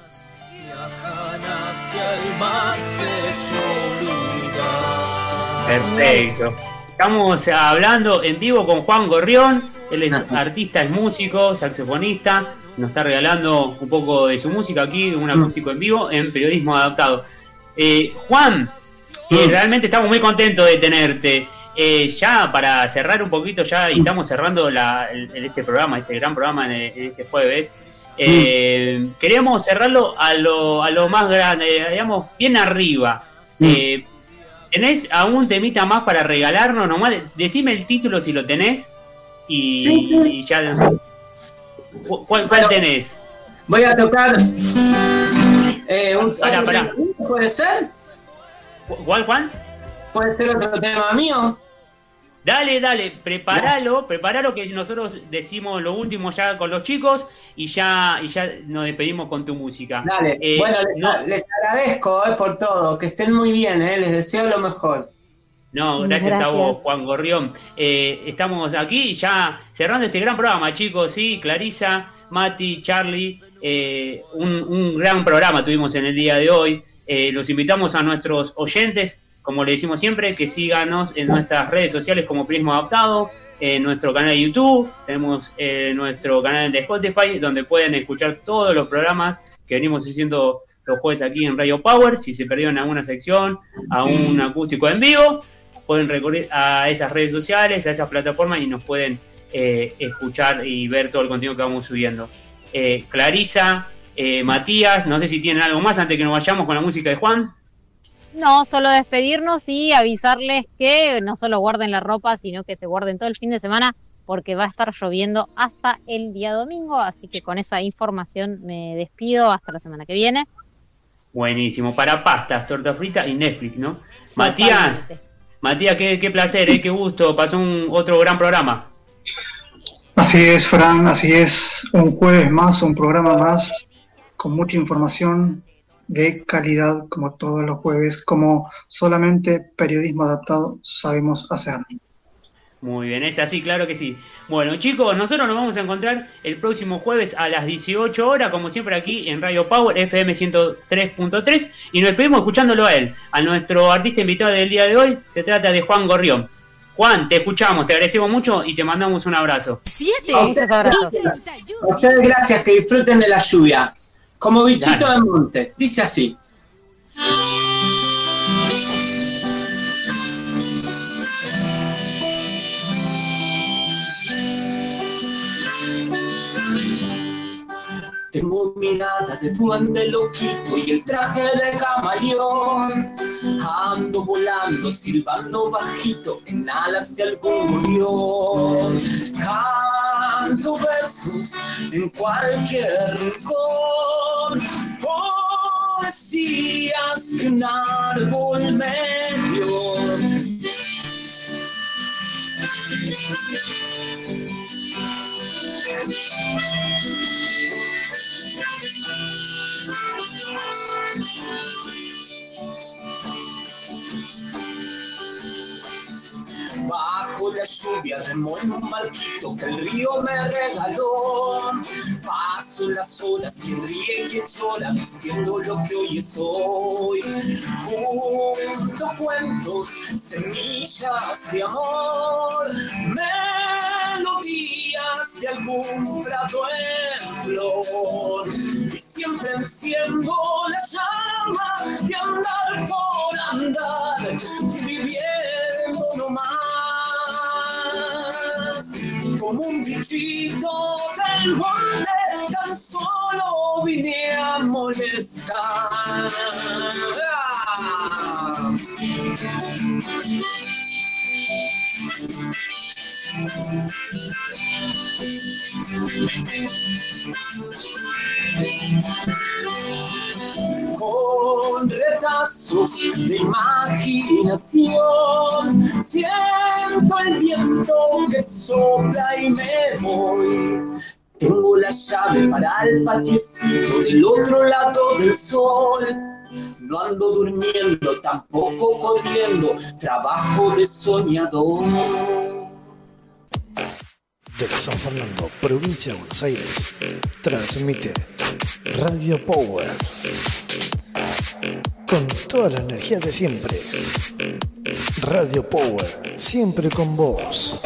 El más bello lugar. Perfecto. Estamos hablando en vivo con Juan Gorrión. Él es artista, es músico, saxofonista. Nos está regalando un poco de su música aquí, un acústico en vivo, en periodismo adaptado. Eh, Juan, eh, realmente estamos muy contentos de tenerte. Eh, ya para cerrar un poquito, ya y estamos cerrando la- el- el- este programa, este gran programa en, en este jueves. Eh, Queríamos cerrarlo a lo, a lo más grande, digamos, bien arriba. Eh, ¿Tenés algún temita más para regalarnos? Nomás decime el título si lo tenés y, Sí, sí. y ya. ¿Cu- ¿Cuál, cuál tenés? Voy a tocar. eh, un, Pará, pará. ¿Puede ser? ¿Cuál, Juan? ¿Puede ser otro tema mío? Dale, dale, prepáralo, prepáralo que nosotros decimos lo último ya con los chicos y ya, y ya nos despedimos con tu música. Dale. Eh, bueno, les, no, les agradezco eh, por todo. Que estén muy bien, eh, les deseo lo mejor. No, gracias, a vos, Juan Gorrión. Eh, estamos aquí ya cerrando este gran programa, chicos, sí, Clarisa, Mati, Charlie, eh, un, un gran programa tuvimos en el día de hoy. Eh, los invitamos a nuestros oyentes, como le decimos siempre, que síganos en nuestras redes sociales como Prismo Adaptado, en nuestro canal de YouTube, tenemos eh, nuestro canal de Spotify, donde pueden escuchar todos los programas que venimos haciendo los jueves aquí en Radio Power, si se perdieron alguna sección, a un acústico en vivo, pueden recurrir a esas redes sociales, a esas plataformas y nos pueden eh, escuchar y ver todo el contenido que vamos subiendo. Eh, Clarisa, eh, Matías, no sé si tienen algo más antes que nos vayamos con la música de Juan. No, solo despedirnos y avisarles que no solo guarden la ropa, sino que se guarden todo el fin de semana porque va a estar lloviendo hasta el día domingo, así que con esa información me despido hasta la semana que viene. Buenísimo, para pastas, torta frita y Netflix, ¿no? Matías, Matías, qué, placer, ¿eh? qué gusto, pasó un otro gran programa. Así es, Fran, así es, un jueves más, un programa más, con mucha información de calidad, como todos los jueves, como solamente periodismo adaptado sabemos hacer. Muy bien, es así, claro que sí. Bueno, chicos, nosotros nos vamos a encontrar el próximo jueves a las 18 horas, como siempre aquí en Radio Power FM 103.3 y nos despedimos escuchándolo a él, a nuestro artista invitado del día de hoy, se trata de Juan Gorrión. Juan, te escuchamos, te agradecemos mucho y te mandamos un abrazo. Siete. abrazos. ustedes gracias, que disfruten de la lluvia. Como bichito de monte. Dice así. Tengo mirada de duende loquito y el traje de camaleón. Ando volando, silbando bajito en alas de algún león. Canto versos en cualquier rincón. Poesías que un árbol medio Bajo la lluvia remo en un barquito que el río me regaló. Paso las olas y ríe y llora vistiendo lo que hoy es hoy. Junto cuentos, semillas de amor, melodías de algún prado en flor. Y siempre enciendo la llama de andar por andar, viviendo como un bichito del tan solo vine a molestar. Con retazos de imaginación, siento el viento que sopla y me voy. Tengo la llave para el patiecito del otro lado del sol. No ando durmiendo, tampoco corriendo, trabajo de soñador. Desde San Fernando, provincia de Buenos Aires, transmite Radio Power. Con toda la energía de siempre. Radio Power, siempre con vos.